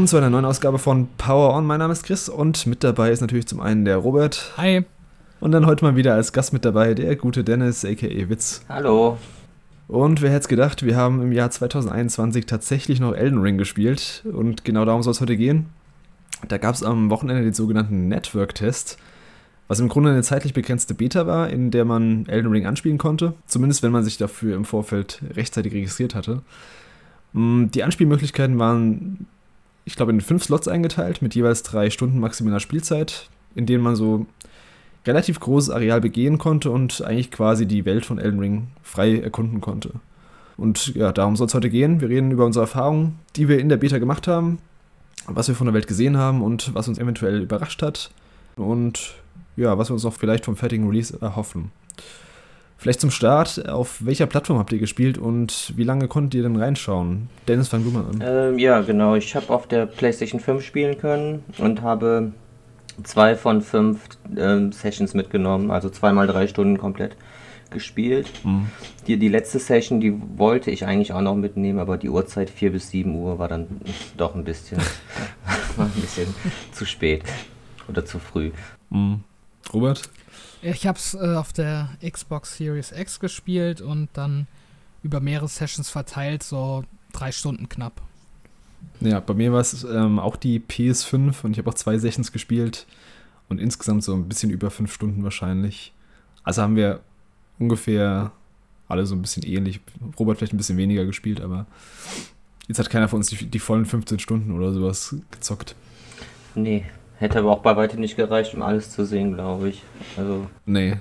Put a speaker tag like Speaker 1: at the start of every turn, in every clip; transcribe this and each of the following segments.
Speaker 1: Willkommen zu einer neuen Ausgabe von Power On. Mein Name ist Chris und mit dabei ist natürlich zum einen der Robert.
Speaker 2: Hi.
Speaker 1: Und dann heute mal wieder als Gast mit dabei der gute Dennis, aka Witz.
Speaker 3: Hallo.
Speaker 1: Und wer hätte es gedacht, wir haben im Jahr 2021 tatsächlich noch Elden Ring gespielt und genau darum soll es heute gehen. Da gab es am Wochenende den sogenannten Network-Test, was im Grunde eine zeitlich begrenzte Beta war, in der man Elden Ring anspielen konnte, zumindest wenn man sich dafür im Vorfeld rechtzeitig registriert hatte. Mm, die Anspielmöglichkeiten waren, ich glaube, in fünf Slots eingeteilt, mit jeweils drei Stunden maximaler Spielzeit, in denen man so relativ großes Areal begehen konnte und eigentlich quasi die Welt von Elden Ring frei erkunden konnte. Und ja, darum soll es heute gehen. Wir reden über unsere Erfahrungen, die wir in der Beta gemacht haben, was wir von der Welt gesehen haben und was uns eventuell überrascht hat. Und ja, was wir uns noch vielleicht vom fertigen Release erhoffen. Vielleicht zum Start, auf welcher Plattform habt ihr gespielt und wie lange konntet ihr denn reinschauen? Dennis, fang du mal an.
Speaker 3: Ähm, ja, genau. Ich habe auf der PlayStation 5 spielen können und habe zwei von fünf ähm, Sessions mitgenommen, also zweimal drei Stunden komplett gespielt. Mhm. Die, die letzte Session, die wollte ich eigentlich auch noch mitnehmen, aber die Uhrzeit 4 bis 7 Uhr war dann doch ein bisschen, ein bisschen zu spät oder zu früh.
Speaker 1: Mhm. Robert?
Speaker 2: Ich habe es äh, auf der Xbox Series X gespielt und dann über mehrere Sessions verteilt, so drei Stunden knapp.
Speaker 1: Ja, bei mir war es ähm, auch die PS5 und ich habe auch zwei Sessions gespielt und insgesamt so ein bisschen über fünf Stunden wahrscheinlich. Also haben wir ungefähr alle so ein bisschen ähnlich. Robert vielleicht ein bisschen weniger gespielt, aber jetzt hat keiner von uns die, die vollen 15 Stunden oder sowas gezockt.
Speaker 3: Nee, hätte aber auch bei weitem nicht gereicht, um alles zu sehen, glaube ich. Also.
Speaker 1: Nee,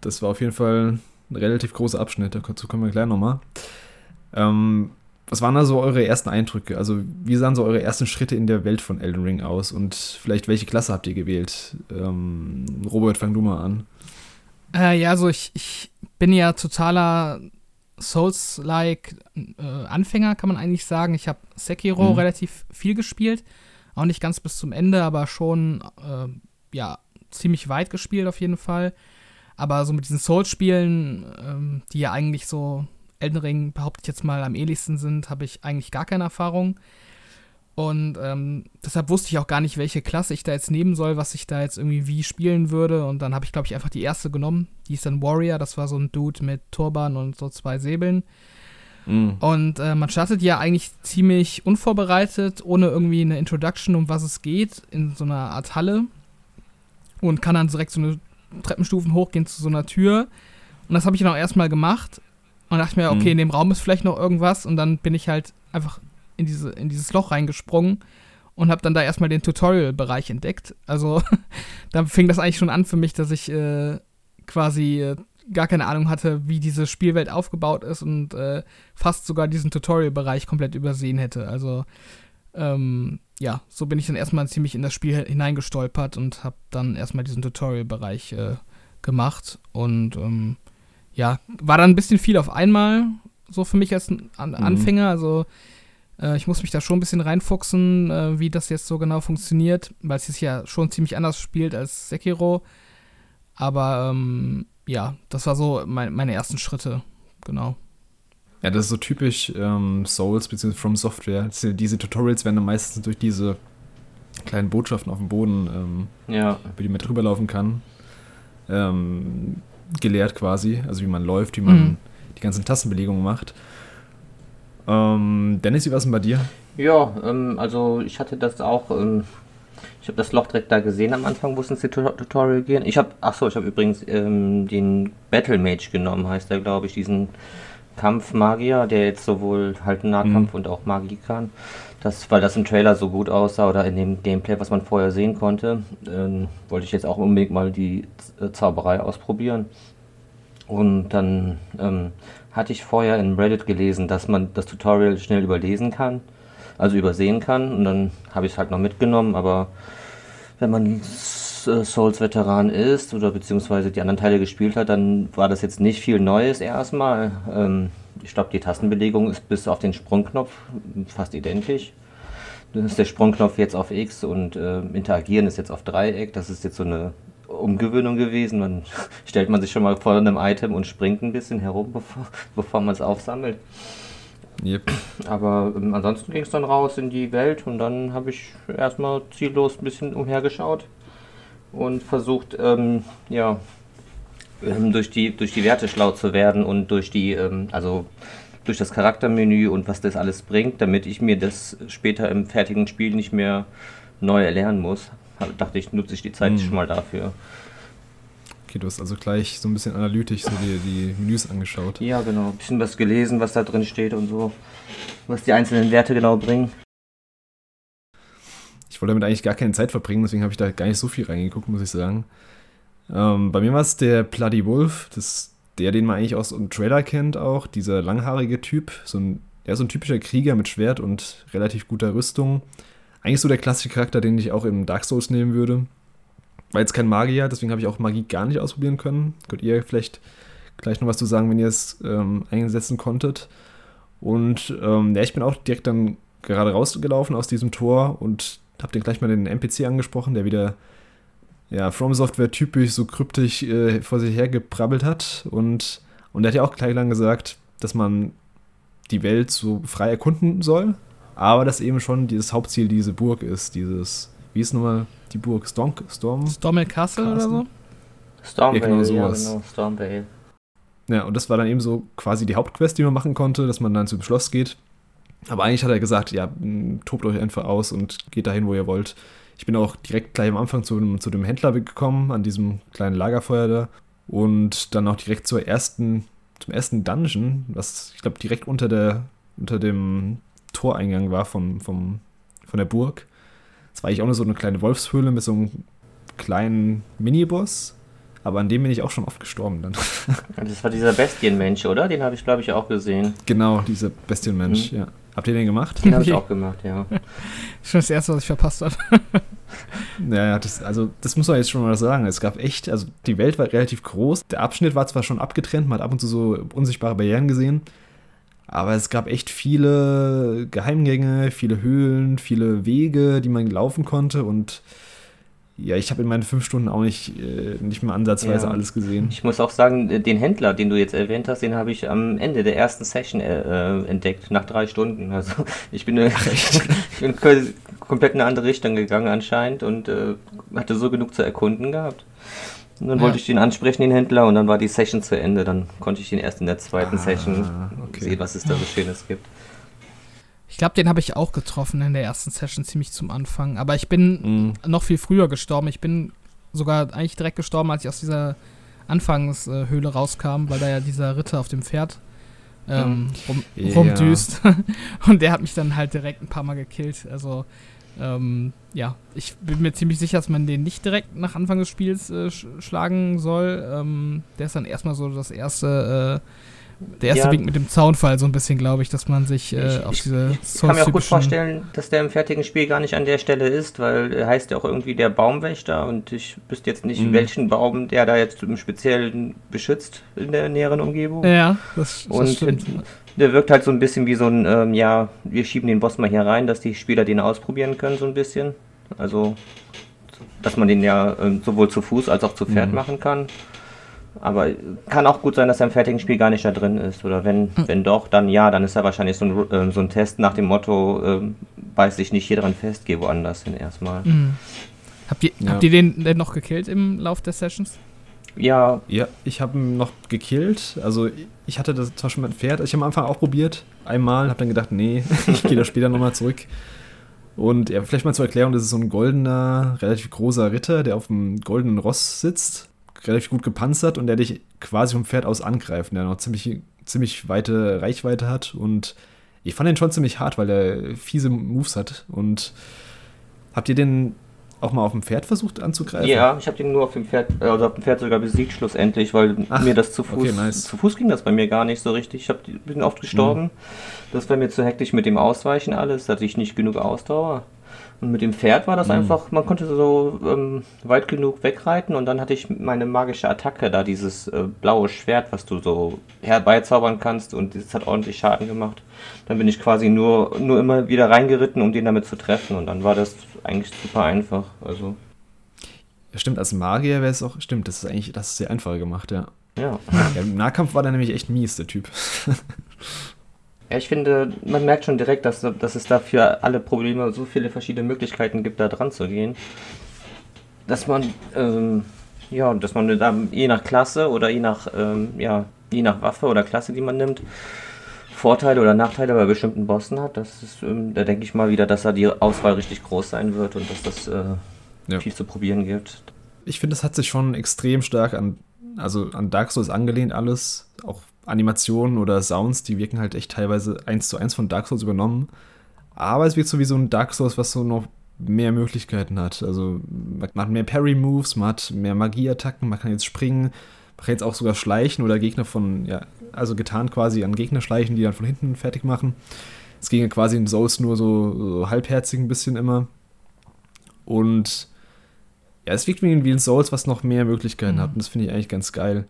Speaker 1: das war auf jeden Fall ein relativ großer Abschnitt, dazu kommen wir gleich nochmal. Ähm, was waren da so eure ersten Eindrücke? Also, wie sahen so eure ersten Schritte in der Welt von Elden Ring aus? Und vielleicht, welche Klasse habt ihr gewählt? Ähm, Robert, fang du mal an.
Speaker 2: Äh, ja, also ich, ich bin ja totaler Souls-like äh, Anfänger, kann man eigentlich sagen. Ich habe Sekiro mhm. relativ viel gespielt. Auch nicht ganz bis zum Ende, aber schon, äh, ja, ziemlich weit gespielt auf jeden Fall. Aber so mit diesen Souls-Spielen, ähm, die ja eigentlich so Elden Ring, behaupte ich jetzt mal, am ähnlichsten sind, habe ich eigentlich gar keine Erfahrung. Und ähm, deshalb wusste ich auch gar nicht, welche Klasse ich da jetzt nehmen soll, was ich da jetzt irgendwie wie spielen würde. Und dann habe ich, glaube ich, einfach die erste genommen. Die ist dann Warrior. Das war so ein Dude mit Turban und so zwei Säbeln. Mm. Und äh, man startet ja eigentlich ziemlich unvorbereitet, ohne irgendwie eine Introduction, um was es geht, in so einer Art Halle. Und kann dann direkt so eine Treppenstufen hochgehen zu so einer Tür. Und das habe ich dann auch erstmal gemacht. Und dachte mir, okay, mhm. in dem Raum ist vielleicht noch irgendwas. Und dann bin ich halt einfach in, diese, in dieses Loch reingesprungen und habe dann da erstmal den Tutorial-Bereich entdeckt. Also da fing das eigentlich schon an für mich, dass ich äh, quasi äh, gar keine Ahnung hatte, wie diese Spielwelt aufgebaut ist und äh, fast sogar diesen Tutorial-Bereich komplett übersehen hätte. Also ähm, ja, so bin ich dann erstmal ziemlich in das Spiel hineingestolpert und habe dann erstmal diesen Tutorial-Bereich äh, gemacht und ähm, ja, war dann ein bisschen viel auf einmal, so für mich als An mhm. Anfänger. Also äh, ich muss mich da schon ein bisschen reinfuchsen, äh, wie das jetzt so genau funktioniert, weil es sich ja schon ziemlich anders spielt als Sekiro. Aber ähm, ja, das war so mein, meine ersten Schritte, genau.
Speaker 1: Ja, das ist so typisch ähm, Souls bzw. From Software. Diese Tutorials werden dann meistens durch diese kleinen Botschaften auf dem Boden, ähm, ja. über die man drüber laufen kann, ähm, gelehrt quasi. Also wie man läuft, wie man mhm. die ganzen Tastenbelegungen macht. Ähm, Dennis, wie war es denn bei dir?
Speaker 3: Ja, ähm, also ich hatte das auch. Ich habe das Loch direkt da gesehen am Anfang, wo es ins Tutorial gehen. Ich habe, ach so, ich habe übrigens ähm, den Battle Mage genommen, heißt der, glaube ich, diesen Kampfmagier, der jetzt sowohl halt Nahkampf mhm. und auch Magie kann. Das, weil das im Trailer so gut aussah oder in dem Gameplay, was man vorher sehen konnte, ähm, wollte ich jetzt auch unbedingt mal die äh, Zauberei ausprobieren. Und dann ähm, hatte ich vorher in Reddit gelesen, dass man das Tutorial schnell überlesen kann, also übersehen kann. Und dann habe ich es halt noch mitgenommen, aber wenn man Souls-Veteran ist oder beziehungsweise die anderen Teile gespielt hat, dann war das jetzt nicht viel Neues erstmal. Ähm, ich glaube, die Tastenbelegung ist bis auf den Sprungknopf fast identisch. Das ist der Sprungknopf jetzt auf X und äh, Interagieren ist jetzt auf Dreieck. Das ist jetzt so eine Umgewöhnung gewesen. Dann stellt man sich schon mal vor einem Item und springt ein bisschen herum, bevor, bevor man es aufsammelt. Yep. Aber ähm, ansonsten ging es dann raus in die Welt und dann habe ich erstmal ziellos ein bisschen umhergeschaut und versucht, ähm, ja, ähm, durch, die, durch die Werte schlau zu werden und durch die, ähm, also durch das Charaktermenü und was das alles bringt, damit ich mir das später im fertigen Spiel nicht mehr neu erlernen muss. Hab, dachte ich, nutze ich die Zeit hm. schon mal dafür.
Speaker 1: Okay, du hast also gleich so ein bisschen analytisch so die, die Menüs angeschaut.
Speaker 3: Ja, genau. Ein bisschen was gelesen, was da drin steht und so. Was die einzelnen Werte genau bringen.
Speaker 1: Ich wollte damit eigentlich gar keine Zeit verbringen, deswegen habe ich da gar nicht so viel reingeguckt, muss ich sagen. Ähm, bei mir war es der Bloody Wolf, das, der, den man eigentlich aus einem Trailer kennt auch, dieser langhaarige Typ, so ein, ja, so ein typischer Krieger mit Schwert und relativ guter Rüstung. Eigentlich so der klassische Charakter, den ich auch im Dark Souls nehmen würde. War jetzt kein Magier, deswegen habe ich auch Magie gar nicht ausprobieren können. Könnt ihr vielleicht gleich noch was zu sagen, wenn ihr es ähm, einsetzen konntet. Und ähm, ja, ich bin auch direkt dann gerade rausgelaufen aus diesem Tor und habe dann gleich mal den NPC angesprochen, der wieder ja, From Software typisch so kryptisch äh, vor sich her geprabbelt hat. Und, und er hat ja auch gleich lang gesagt, dass man die Welt so frei erkunden soll, aber dass eben schon dieses Hauptziel diese Burg ist, dieses, wie ist nochmal die Burg? Storm, Storm?
Speaker 2: Stormel Castle, Castle, oder so?
Speaker 3: Stormvale, ja, genau, sowas. ja, genau, Stormvale.
Speaker 1: Ja, und das war dann eben so quasi die Hauptquest, die man machen konnte, dass man dann zum Schloss geht. Aber eigentlich hat er gesagt, ja, tobt euch einfach aus und geht dahin, wo ihr wollt. Ich bin auch direkt gleich am Anfang zu, zu dem Händler gekommen, an diesem kleinen Lagerfeuer da. Und dann auch direkt zur ersten, zum ersten Dungeon, was ich glaube direkt unter, der, unter dem Toreingang war vom, vom, von der Burg. Das war eigentlich auch nur so eine kleine Wolfshöhle mit so einem kleinen Miniboss. Aber an dem bin ich auch schon oft gestorben dann.
Speaker 3: Das war dieser Bestienmensch, oder? Den habe ich, glaube ich, auch gesehen.
Speaker 1: Genau, dieser Bestienmensch, mhm. ja. Habt ihr den gemacht?
Speaker 3: Den habe ich auch gemacht, ja.
Speaker 2: schon das erste, was ich verpasst habe.
Speaker 1: naja, das, also das muss man jetzt schon mal sagen. Es gab echt, also die Welt war relativ groß. Der Abschnitt war zwar schon abgetrennt, man hat ab und zu so unsichtbare Barrieren gesehen. Aber es gab echt viele Geheimgänge, viele Höhlen, viele Wege, die man laufen konnte und ja, ich habe in meinen fünf Stunden auch nicht, äh, nicht mehr ansatzweise ja. alles gesehen.
Speaker 3: Ich muss auch sagen, äh, den Händler, den du jetzt erwähnt hast, den habe ich am Ende der ersten Session äh, entdeckt, nach drei Stunden. Also ich bin, äh, ich bin komplett in eine andere Richtung gegangen anscheinend und äh, hatte so genug zu erkunden gehabt. Und dann ja. wollte ich den ansprechen, den Händler, und dann war die Session zu Ende. Dann konnte ich ihn erst in der zweiten ah, Session okay. sehen, was es da so Schönes gibt.
Speaker 2: Ich glaube, den habe ich auch getroffen in der ersten Session ziemlich zum Anfang. Aber ich bin mhm. noch viel früher gestorben. Ich bin sogar eigentlich direkt gestorben, als ich aus dieser Anfangshöhle rauskam, weil da ja dieser Ritter auf dem Pferd ähm, rum, yeah. rumdüst. Und der hat mich dann halt direkt ein paar Mal gekillt. Also, ähm, ja, ich bin mir ziemlich sicher, dass man den nicht direkt nach Anfang des Spiels äh, sch schlagen soll. Ähm, der ist dann erstmal so das erste. Äh, der erste ja, Wink mit dem Zaunfall so ein bisschen, glaube ich, dass man sich äh, ich, auf diese
Speaker 3: Ich kann mir auch gut vorstellen, dass der im fertigen Spiel gar nicht an der Stelle ist, weil er heißt ja auch irgendwie der Baumwächter und ich wüsste jetzt nicht, mhm. welchen Baum der da jetzt im Speziellen beschützt in der näheren Umgebung.
Speaker 2: Ja, das,
Speaker 3: das und stimmt. Der wirkt halt so ein bisschen wie so ein, ähm, ja, wir schieben den Boss mal hier rein, dass die Spieler den ausprobieren können, so ein bisschen. Also, dass man den ja ähm, sowohl zu Fuß als auch zu Pferd mhm. machen kann. Aber kann auch gut sein, dass er im fertigen Spiel gar nicht da drin ist. Oder wenn, mhm. wenn doch, dann ja, dann ist er wahrscheinlich so ein, äh, so ein Test nach dem Motto, äh, beiß dich nicht hier dran fest, geh woanders hin erstmal. Mhm.
Speaker 2: Habt ihr, ja. habt ihr den denn noch gekillt im Lauf der Sessions?
Speaker 1: Ja. Ja, ich habe ihn noch gekillt. Also ich hatte das zwar schon mit Pferd. Ich habe am Anfang auch probiert. Einmal, habe dann gedacht, nee, ich gehe da später nochmal zurück. Und ja, vielleicht mal zur Erklärung, das ist so ein goldener, relativ großer Ritter, der auf einem goldenen Ross sitzt relativ gut gepanzert und der dich quasi vom Pferd aus angreift, der noch ziemlich, ziemlich weite Reichweite hat. Und ich fand den schon ziemlich hart, weil er fiese Moves hat. Und habt ihr den auch mal auf dem Pferd versucht anzugreifen?
Speaker 3: Ja, ich habe den nur auf dem Pferd, äh, also auf dem Pferd sogar besiegt schlussendlich, weil Ach, mir das zu Fuß, okay, nice. zu Fuß ging das bei mir gar nicht so richtig. Ich hab, bin oft gestorben. Mhm. Das war mir zu hektisch mit dem Ausweichen alles, hatte ich nicht genug Ausdauer. Und mit dem Pferd war das mhm. einfach, man konnte so ähm, weit genug wegreiten und dann hatte ich meine magische Attacke da, dieses äh, blaue Schwert, was du so herbeizaubern kannst und das hat ordentlich Schaden gemacht. Dann bin ich quasi nur, nur immer wieder reingeritten, um den damit zu treffen und dann war das eigentlich super einfach. Also.
Speaker 1: Stimmt, als Magier wäre es auch, stimmt, das ist eigentlich, das ist sehr einfach gemacht, ja.
Speaker 3: Ja.
Speaker 1: ja Im Nahkampf war der nämlich echt mies, der Typ.
Speaker 3: Ja, ich finde, man merkt schon direkt, dass, dass es da für alle Probleme so viele verschiedene Möglichkeiten gibt, da dran zu gehen. Dass man, ähm, ja, dass man da je nach Klasse oder je nach, ähm, ja, je nach Waffe oder Klasse, die man nimmt, Vorteile oder Nachteile bei bestimmten Bossen hat. Das ist, ähm, da denke ich mal wieder, dass da die Auswahl richtig groß sein wird und dass das äh, ja. viel zu probieren gibt.
Speaker 1: Ich finde, es hat sich schon extrem stark an, also an Dark Souls angelehnt, alles. Auch Animationen oder Sounds, die wirken halt echt teilweise eins zu eins von Dark Souls übernommen. Aber es wirkt so wie so ein Dark Souls, was so noch mehr Möglichkeiten hat. Also man hat mehr Parry-Moves, man hat mehr Magieattacken, man kann jetzt springen, man kann jetzt auch sogar schleichen oder Gegner von, ja, also getan quasi an Gegner schleichen, die dann von hinten fertig machen. Es ging ja quasi in Souls nur so, so halbherzig ein bisschen immer. Und ja, es wirkt wie in Souls, was noch mehr Möglichkeiten mhm. hat. Und das finde ich eigentlich ganz geil.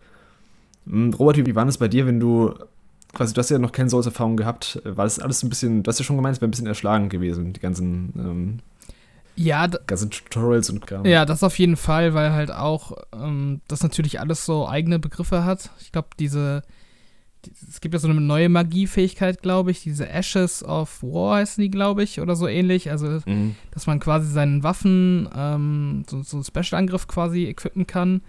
Speaker 1: Hm, Robert, wie war das bei dir, wenn du quasi, du hast ja noch keine Souls-Erfahrung gehabt, war das alles ein bisschen, du hast ja schon gemeint, es wäre ein bisschen erschlagen gewesen, die ganzen, ähm,
Speaker 2: ja,
Speaker 1: ganzen Tutorials und Kram.
Speaker 2: Ja, das auf jeden Fall, weil halt auch ähm, das natürlich alles so eigene Begriffe hat. Ich glaube, diese, die, es gibt ja so eine neue Magiefähigkeit, glaube ich, diese Ashes of War heißen die, glaube ich, oder so ähnlich. Also, mhm. dass man quasi seinen Waffen ähm, so, so einen Special-Angriff quasi equippen kann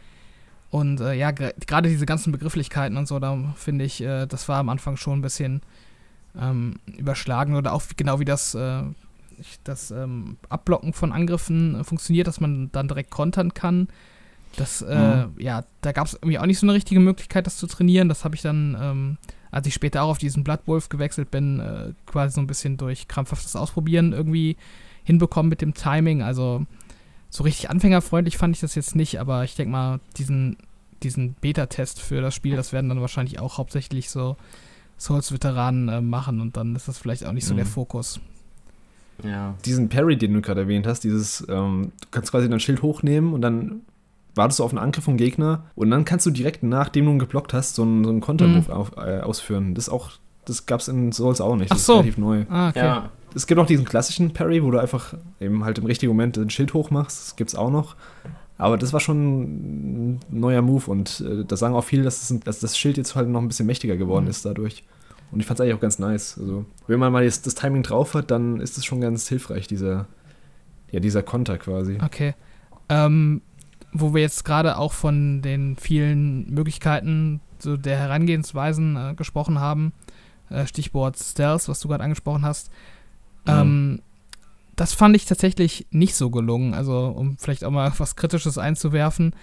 Speaker 2: und äh, ja, gerade diese ganzen Begrifflichkeiten und so, da finde ich, äh, das war am Anfang schon ein bisschen ähm, überschlagen oder auch genau wie das, äh, das ähm, Abblocken von Angriffen äh, funktioniert, dass man dann direkt kontern kann. Das, äh, mhm. ja, da gab es irgendwie auch nicht so eine richtige Möglichkeit, das zu trainieren. Das habe ich dann, ähm, als ich später auch auf diesen Bloodwolf gewechselt bin, äh, quasi so ein bisschen durch krampfhaftes Ausprobieren irgendwie hinbekommen mit dem Timing. Also so richtig anfängerfreundlich fand ich das jetzt nicht, aber ich denke mal, diesen, diesen Beta-Test für das Spiel, das werden dann wahrscheinlich auch hauptsächlich so Souls-Veteranen äh, machen und dann ist das vielleicht auch nicht so mhm. der Fokus.
Speaker 1: Ja. Diesen Parry, den du gerade erwähnt hast, dieses, ähm, du kannst quasi dein Schild hochnehmen und dann wartest du auf einen Angriff vom Gegner und dann kannst du direkt, nachdem du ihn geblockt hast, so einen, so einen Kontermove mhm. äh, ausführen. Das auch, das gab es in Souls auch nicht. Das
Speaker 2: Ach so.
Speaker 1: ist relativ neu.
Speaker 2: Ah, okay. Ja
Speaker 1: es gibt auch diesen klassischen Parry, wo du einfach eben halt im richtigen Moment ein Schild hochmachst. Das gibt es auch noch. Aber das war schon ein neuer Move und äh, da sagen auch viele, dass, es, dass, das Schild jetzt halt noch ein bisschen mächtiger geworden mhm. ist dadurch. Und ich fand es eigentlich auch ganz nice. Also, wenn man mal jetzt das Timing drauf hat, dann ist es schon ganz hilfreich, dieser, ja, dieser Konter quasi.
Speaker 2: Okay. Ähm, wo wir jetzt gerade auch von den vielen Möglichkeiten so der Herangehensweisen äh, gesprochen haben, äh, Stichwort Stealth, was du gerade angesprochen hast, ähm, das fand ich tatsächlich nicht so gelungen. Also, um vielleicht auch mal was Kritisches einzuwerfen.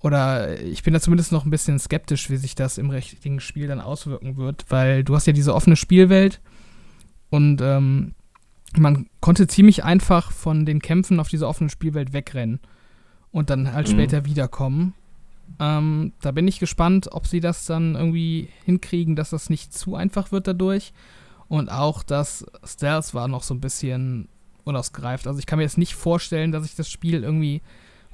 Speaker 2: Oder ich bin da zumindest noch ein bisschen skeptisch, wie sich das im richtigen Spiel dann auswirken wird, weil du hast ja diese offene Spielwelt und ähm, man konnte ziemlich einfach von den Kämpfen auf diese offene Spielwelt wegrennen und dann halt mhm. später wiederkommen. Ähm, da bin ich gespannt, ob sie das dann irgendwie hinkriegen, dass das nicht zu einfach wird dadurch und auch das Stealth war noch so ein bisschen unausgereift. Also ich kann mir jetzt nicht vorstellen, dass ich das Spiel irgendwie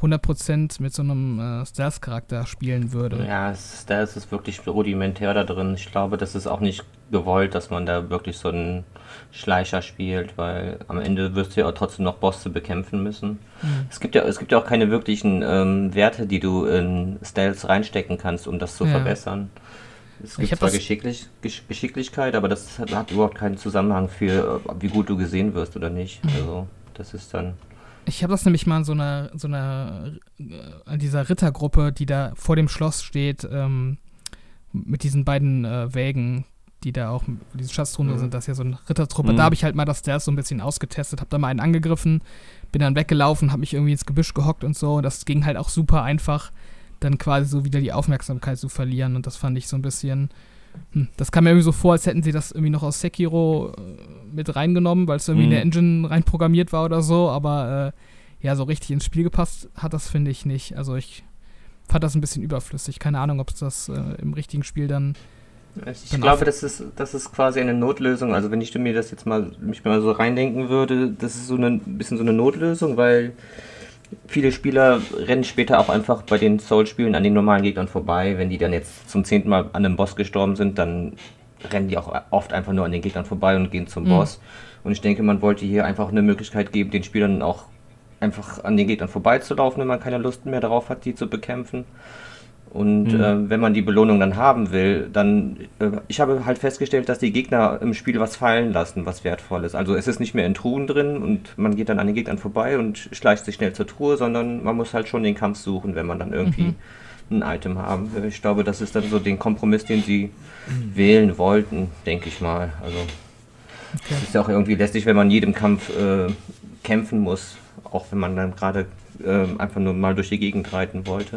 Speaker 2: 100% mit so einem äh, Stealth-Charakter spielen würde.
Speaker 3: Ja, Stealth ist wirklich rudimentär da drin. Ich glaube, das ist auch nicht gewollt, dass man da wirklich so einen Schleicher spielt, weil am Ende wirst du ja auch trotzdem noch Bosse bekämpfen müssen. Mhm. Es, gibt ja, es gibt ja auch keine wirklichen ähm, Werte, die du in Stealth reinstecken kannst, um das zu ja. verbessern. Es gibt zwar Geschicklich, Geschicklichkeit, aber das hat, hat, überhaupt keinen Zusammenhang für, wie gut du gesehen wirst oder nicht. Mhm. Also, das ist dann.
Speaker 2: Ich habe das nämlich mal in so einer, so einer, äh, dieser Rittergruppe, die da vor dem Schloss steht, ähm, mit diesen beiden äh, Wägen, die da auch, diese Schatztruhe mhm. sind, das ist ja so eine Rittertruppe. Mhm. Da habe ich halt mal das Stairs so ein bisschen ausgetestet, habe da mal einen angegriffen, bin dann weggelaufen, habe mich irgendwie ins Gebüsch gehockt und so. Und das ging halt auch super einfach dann quasi so wieder die Aufmerksamkeit zu verlieren. Und das fand ich so ein bisschen. Hm, das kam mir irgendwie so vor, als hätten sie das irgendwie noch aus Sekiro äh, mit reingenommen, weil es irgendwie mhm. in der Engine reinprogrammiert war oder so. Aber äh, ja, so richtig ins Spiel gepasst hat das, finde ich nicht. Also ich fand das ein bisschen überflüssig. Keine Ahnung, ob es das äh, im richtigen Spiel dann.
Speaker 3: Ich dann glaube, das ist, das ist quasi eine Notlösung. Also wenn ich mir das jetzt mal mich mal so reindenken würde, das ist so ein bisschen so eine Notlösung, weil viele Spieler rennen später auch einfach bei den Soul-Spielen an den normalen Gegnern vorbei. Wenn die dann jetzt zum zehnten Mal an einem Boss gestorben sind, dann rennen die auch oft einfach nur an den Gegnern vorbei und gehen zum mhm. Boss. Und ich denke, man wollte hier einfach eine Möglichkeit geben, den Spielern auch einfach an den Gegnern vorbeizulaufen, wenn man keine Lust mehr darauf hat, die zu bekämpfen. Und mhm. äh, wenn man die Belohnung dann haben will, dann, äh, ich habe halt festgestellt, dass die Gegner im Spiel was fallen lassen, was wertvoll ist. Also es ist nicht mehr in Truhen drin und man geht dann an den Gegnern vorbei und schleicht sich schnell zur Truhe, sondern man muss halt schon den Kampf suchen, wenn man dann irgendwie mhm. ein Item haben will. Ich glaube, das ist dann so den Kompromiss, den sie mhm. wählen wollten, denke ich mal. Also okay. es ist ja auch irgendwie lästig, wenn man jedem Kampf äh, kämpfen muss, auch wenn man dann gerade äh, einfach nur mal durch die Gegend reiten wollte.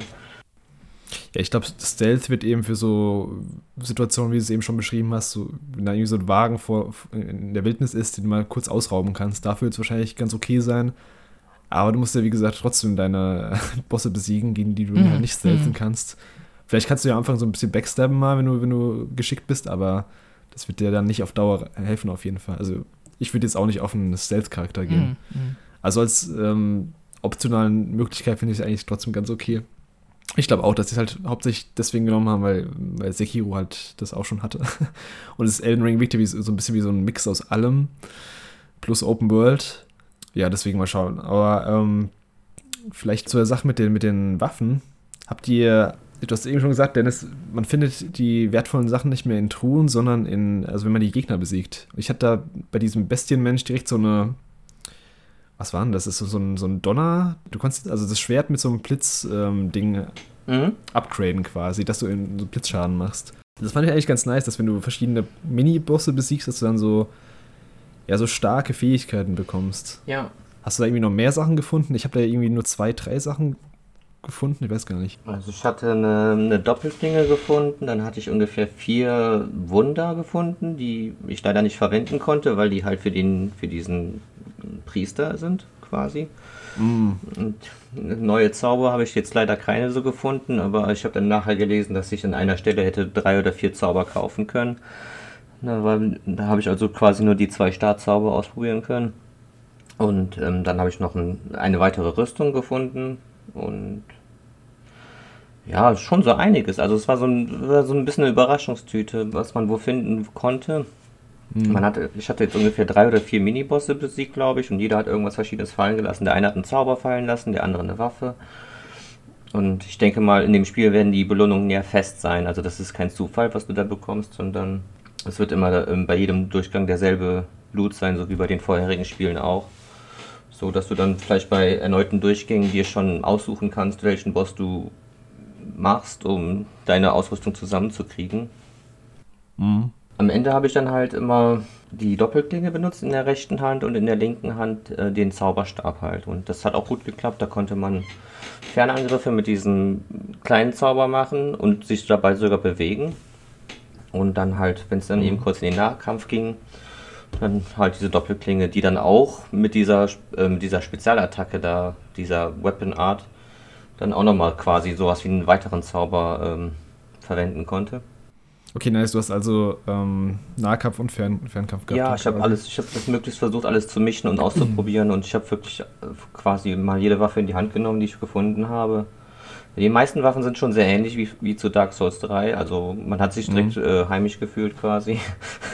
Speaker 1: Ja, ich glaube, Stealth wird eben für so Situationen, wie du es eben schon beschrieben hast, so, wenn da irgendwie so ein Wagen vor, in der Wildnis ist, den du mal kurz ausrauben kannst, dafür wird es wahrscheinlich ganz okay sein. Aber du musst ja, wie gesagt, trotzdem deine Bosse besiegen, gegen die du mhm. halt nicht stealthen mhm. kannst. Vielleicht kannst du ja am Anfang so ein bisschen backstabben mal, wenn du, wenn du geschickt bist, aber das wird dir dann nicht auf Dauer helfen, auf jeden Fall. Also, ich würde jetzt auch nicht auf einen Stealth-Charakter gehen. Mhm. mhm. Also, als ähm, optionalen Möglichkeit finde ich es eigentlich trotzdem ganz okay. Ich glaube auch, dass sie es halt hauptsächlich deswegen genommen haben, weil, weil Sekiro halt das auch schon hatte. Und das Elden Ring wie, so ein bisschen wie so ein Mix aus allem. Plus Open World. Ja, deswegen mal schauen. Aber ähm, vielleicht zur Sache mit den, mit den Waffen. Habt ihr, du hast eben schon gesagt, Dennis, man findet die wertvollen Sachen nicht mehr in Truhen, sondern in, also wenn man die Gegner besiegt. Ich hatte da bei diesem Bestienmensch direkt so eine was war denn das? Das ist so ein, so ein Donner. Du kannst also das Schwert mit so einem Blitz-Ding ähm, mhm. upgraden quasi, dass du in so Blitzschaden machst. Das fand ich eigentlich ganz nice, dass wenn du verschiedene Mini-Bosse besiegst, dass du dann so, ja, so starke Fähigkeiten bekommst.
Speaker 3: Ja.
Speaker 1: Hast du da irgendwie noch mehr Sachen gefunden? Ich habe da irgendwie nur zwei, drei Sachen gefunden, ich weiß gar nicht.
Speaker 3: Also ich hatte eine, eine Doppelklinge gefunden, dann hatte ich ungefähr vier Wunder gefunden, die ich leider nicht verwenden konnte, weil die halt für den, für diesen Priester sind, quasi. Mm. Und neue Zauber habe ich jetzt leider keine so gefunden, aber ich habe dann nachher gelesen, dass ich an einer Stelle hätte drei oder vier Zauber kaufen können. Da, war, da habe ich also quasi nur die zwei Startzauber ausprobieren können. Und ähm, dann habe ich noch ein, eine weitere Rüstung gefunden und ja, schon so einiges. Also es war so ein, war so ein bisschen eine Überraschungstüte, was man wo finden konnte. Mhm. Man hatte, ich hatte jetzt ungefähr drei oder vier Minibosse besiegt, glaube ich, und jeder hat irgendwas Verschiedenes fallen gelassen. Der eine hat einen Zauber fallen lassen, der andere eine Waffe. Und ich denke mal, in dem Spiel werden die Belohnungen ja fest sein. Also das ist kein Zufall, was du da bekommst, sondern es wird immer ähm, bei jedem Durchgang derselbe Loot sein, so wie bei den vorherigen Spielen auch. So dass du dann vielleicht bei erneuten Durchgängen dir schon aussuchen kannst, welchen Boss du machst, um deine Ausrüstung zusammenzukriegen. Mhm. Am Ende habe ich dann halt immer die Doppelklinge benutzt in der rechten Hand und in der linken Hand äh, den Zauberstab halt. Und das hat auch gut geklappt. Da konnte man Fernangriffe mit diesem kleinen Zauber machen und sich dabei sogar bewegen. Und dann halt, wenn es dann eben kurz in den Nahkampf ging, dann halt diese Doppelklinge, die dann auch mit dieser, äh, dieser Spezialattacke da, dieser Weapon Art, dann auch nochmal quasi sowas wie einen weiteren Zauber ähm, verwenden konnte.
Speaker 1: Okay, nice. Du hast also ähm, Nahkampf und Fern Fernkampf
Speaker 3: gehabt. Ja, ich habe alles, ich habe das möglichst versucht, alles zu mischen und auszuprobieren und ich habe wirklich äh, quasi mal jede Waffe in die Hand genommen, die ich gefunden habe. Die meisten Waffen sind schon sehr ähnlich wie, wie zu Dark Souls 3, also man hat sich direkt mhm. äh, heimisch gefühlt quasi.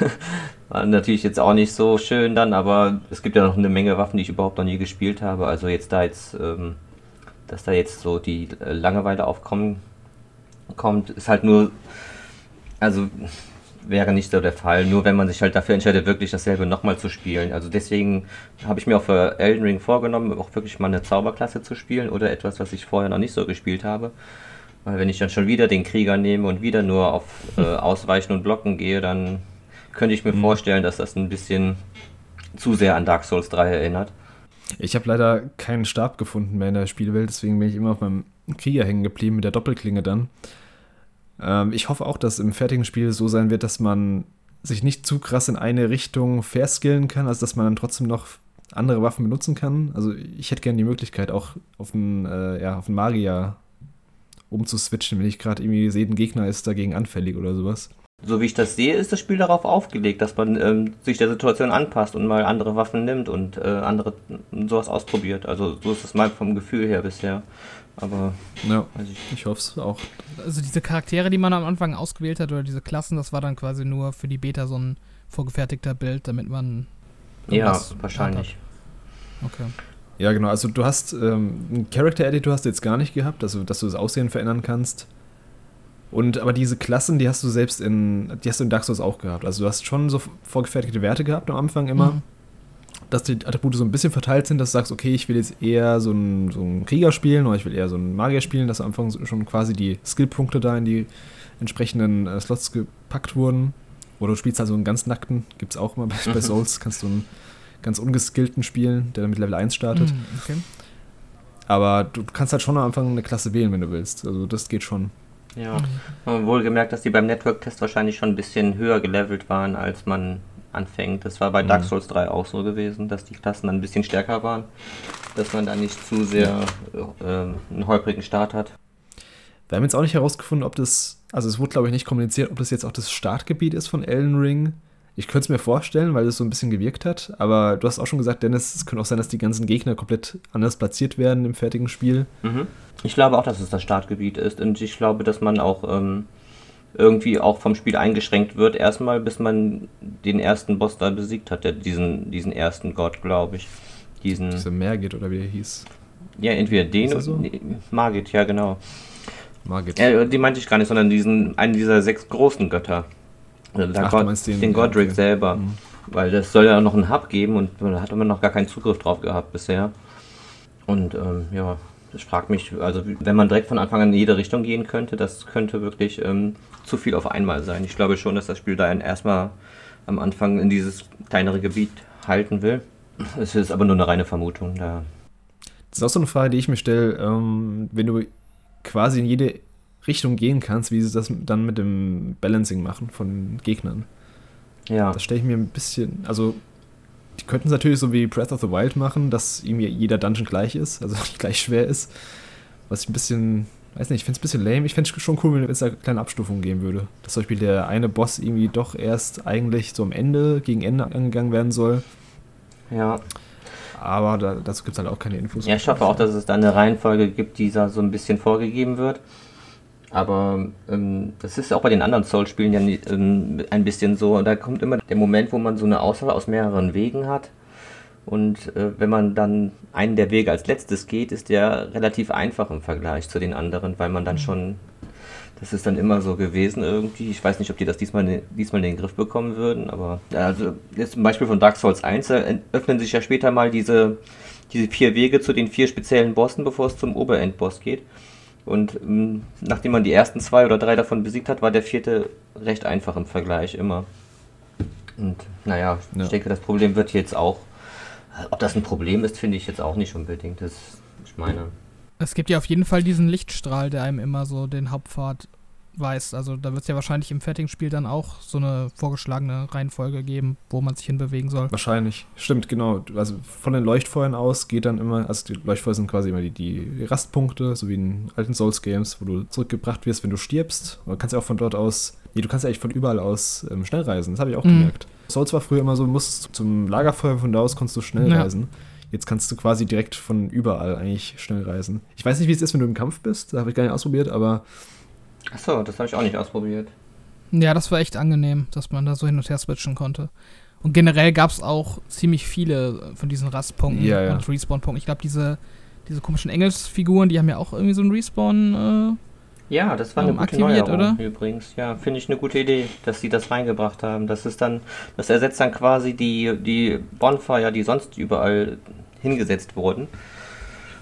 Speaker 3: War natürlich jetzt auch nicht so schön dann, aber es gibt ja noch eine Menge Waffen, die ich überhaupt noch nie gespielt habe. Also jetzt da jetzt, ähm, dass da jetzt so die äh, Langeweile aufkommen kommt, ist halt nur also wäre nicht so der Fall, nur wenn man sich halt dafür entscheidet, wirklich dasselbe nochmal zu spielen. Also deswegen habe ich mir auch für Elden Ring vorgenommen, auch wirklich mal eine Zauberklasse zu spielen oder etwas, was ich vorher noch nicht so gespielt habe. Weil wenn ich dann schon wieder den Krieger nehme und wieder nur auf äh, Ausweichen und Blocken gehe, dann könnte ich mir mhm. vorstellen, dass das ein bisschen zu sehr an Dark Souls 3 erinnert.
Speaker 1: Ich habe leider keinen Stab gefunden mehr in der Spielwelt, deswegen bin ich immer auf meinem Krieger hängen geblieben mit der Doppelklinge dann. Ähm, ich hoffe auch, dass im fertigen Spiel so sein wird, dass man sich nicht zu krass in eine Richtung verskillen kann, also dass man dann trotzdem noch andere Waffen benutzen kann. Also ich hätte gerne die Möglichkeit, auch auf einen, äh, ja, auf einen Magier umzuswitchen, wenn ich gerade irgendwie sehe, ein Gegner ist dagegen anfällig oder sowas.
Speaker 3: So wie ich das sehe, ist das Spiel darauf aufgelegt, dass man ähm, sich der Situation anpasst und mal andere Waffen nimmt und äh, andere sowas ausprobiert. Also so ist es mal vom Gefühl her bisher. Aber
Speaker 1: ja, ich, ich hoffe es auch.
Speaker 2: Also diese Charaktere, die man am Anfang ausgewählt hat, oder diese Klassen, das war dann quasi nur für die Beta so ein vorgefertigter Bild, damit man.
Speaker 3: Ja, wahrscheinlich.
Speaker 2: Okay.
Speaker 1: Ja, genau. Also du hast ähm, einen Character Editor hast du jetzt gar nicht gehabt, also dass du das Aussehen verändern kannst. Und aber diese Klassen, die hast du selbst in, die hast du in Dark Souls auch gehabt. Also du hast schon so vorgefertigte Werte gehabt am Anfang immer. Mhm. Dass die Attribute so ein bisschen verteilt sind, dass du sagst, okay, ich will jetzt eher so einen, so einen Krieger spielen oder ich will eher so einen Magier spielen, dass am Anfang schon quasi die Skillpunkte da in die entsprechenden äh, Slots gepackt wurden. Oder du spielst halt so einen ganz nackten, gibt es auch immer bei, bei Souls, kannst du einen ganz ungeskillten spielen, der dann mit Level 1 startet. Mhm, okay. Aber du kannst halt schon am Anfang eine Klasse wählen, wenn du willst. Also das geht schon.
Speaker 3: Ja, mhm. wohl gemerkt, dass die beim Network-Test wahrscheinlich schon ein bisschen höher gelevelt waren, als man anfängt. Das war bei mhm. Dark Souls 3 auch so gewesen, dass die Klassen dann ein bisschen stärker waren, dass man da nicht zu sehr äh, einen holprigen Start hat.
Speaker 1: Wir haben jetzt auch nicht herausgefunden, ob das, also es wurde glaube ich nicht kommuniziert, ob das jetzt auch das Startgebiet ist von Elden Ring ich könnte es mir vorstellen, weil es so ein bisschen gewirkt hat, aber du hast auch schon gesagt, Dennis, es könnte auch sein, dass die ganzen Gegner komplett anders platziert werden im fertigen Spiel.
Speaker 3: Mhm. Ich glaube auch, dass es das Startgebiet ist und ich glaube, dass man auch ähm, irgendwie auch vom Spiel eingeschränkt wird, erstmal, bis man den ersten Boss da besiegt hat, der, diesen, diesen ersten Gott, glaube ich. Diesen.
Speaker 1: Dieser Mergit oder wie er hieß.
Speaker 3: Ja, entweder den oder. So? Nee, Margit, ja, genau. Margit. Ja, die meinte ich gar nicht, sondern diesen, einen dieser sechs großen Götter. Da Ach, God, den, den Godric okay. selber. Mhm. Weil das soll ja noch einen Hub geben und da hat man noch gar keinen Zugriff drauf gehabt bisher. Und ähm, ja, ich frage mich, also wenn man direkt von Anfang an in jede Richtung gehen könnte, das könnte wirklich ähm, zu viel auf einmal sein. Ich glaube schon, dass das Spiel da erstmal am Anfang in dieses kleinere Gebiet halten will. Es ist aber nur eine reine Vermutung. Da.
Speaker 1: Das ist auch so eine Frage, die ich mir stelle. Ähm, wenn du quasi in jede Richtung gehen kannst, wie sie das dann mit dem Balancing machen von Gegnern. Ja. Das stelle ich mir ein bisschen, also die könnten es natürlich so wie Breath of the Wild machen, dass ihm jeder Dungeon gleich ist, also gleich schwer ist. Was ich ein bisschen, weiß nicht, ich finde es ein bisschen lame. Ich fände es schon cool, wenn es da kleine Abstufungen geben würde. Dass zum Beispiel der eine Boss irgendwie doch erst eigentlich so am Ende, gegen Ende angegangen werden soll.
Speaker 3: Ja.
Speaker 1: Aber da, dazu gibt es halt auch keine Infos.
Speaker 3: Ja, ich hoffe auch, dass es da eine Reihenfolge gibt, die da so ein bisschen vorgegeben wird. Aber ähm, das ist auch bei den anderen Soul-Spielen ja ähm, ein bisschen so. Da kommt immer der Moment, wo man so eine Auswahl aus mehreren Wegen hat. Und äh, wenn man dann einen der Wege als letztes geht, ist der relativ einfach im Vergleich zu den anderen, weil man dann mhm. schon. Das ist dann immer so gewesen irgendwie. Ich weiß nicht, ob die das diesmal, diesmal in den Griff bekommen würden, aber also jetzt zum Beispiel von Dark Souls 1 öffnen sich ja später mal diese, diese vier Wege zu den vier speziellen Bossen, bevor es zum Oberendboss geht. Und ähm, nachdem man die ersten zwei oder drei davon besiegt hat, war der vierte recht einfach im Vergleich immer. Und naja, ja. ich denke, das Problem wird jetzt auch. Ob das ein Problem ist, finde ich jetzt auch nicht unbedingt. Das, ich meine.
Speaker 2: Es gibt ja auf jeden Fall diesen Lichtstrahl, der einem immer so den Hauptpfad weiß. Also da wird es ja wahrscheinlich im fertigen Spiel dann auch so eine vorgeschlagene Reihenfolge geben, wo man sich hinbewegen soll.
Speaker 1: Wahrscheinlich. Stimmt, genau. Also von den Leuchtfeuern aus geht dann immer, also die Leuchtfeuer sind quasi immer die, die Rastpunkte, so wie in alten Souls-Games, wo du zurückgebracht wirst, wenn du stirbst. Du kannst ja auch von dort aus, nee, du kannst ja eigentlich von überall aus ähm, schnell reisen. Das habe ich auch mhm. gemerkt. Souls war früher immer so, du musstest zum Lagerfeuer, von da aus konntest du schnell ja. reisen. Jetzt kannst du quasi direkt von überall eigentlich schnell reisen. Ich weiß nicht, wie es ist, wenn du im Kampf bist. Da habe ich gar nicht ausprobiert, aber
Speaker 3: Achso, das habe ich auch nicht ausprobiert.
Speaker 2: Ja, das war echt angenehm, dass man da so hin und her switchen konnte. Und generell gab es auch ziemlich viele von diesen Rastpunkten
Speaker 1: ja, ja.
Speaker 2: und Respawn-Punkten. Ich glaube, diese, diese komischen Engelsfiguren, die haben ja auch irgendwie so einen Respawn.
Speaker 3: Äh, ja, das war eine ähm, gute aktiviert, oder? übrigens. Ja, finde ich eine gute Idee, dass sie das reingebracht haben. Das ist dann, das ersetzt dann quasi die, die Bonfire, die sonst überall hingesetzt wurden.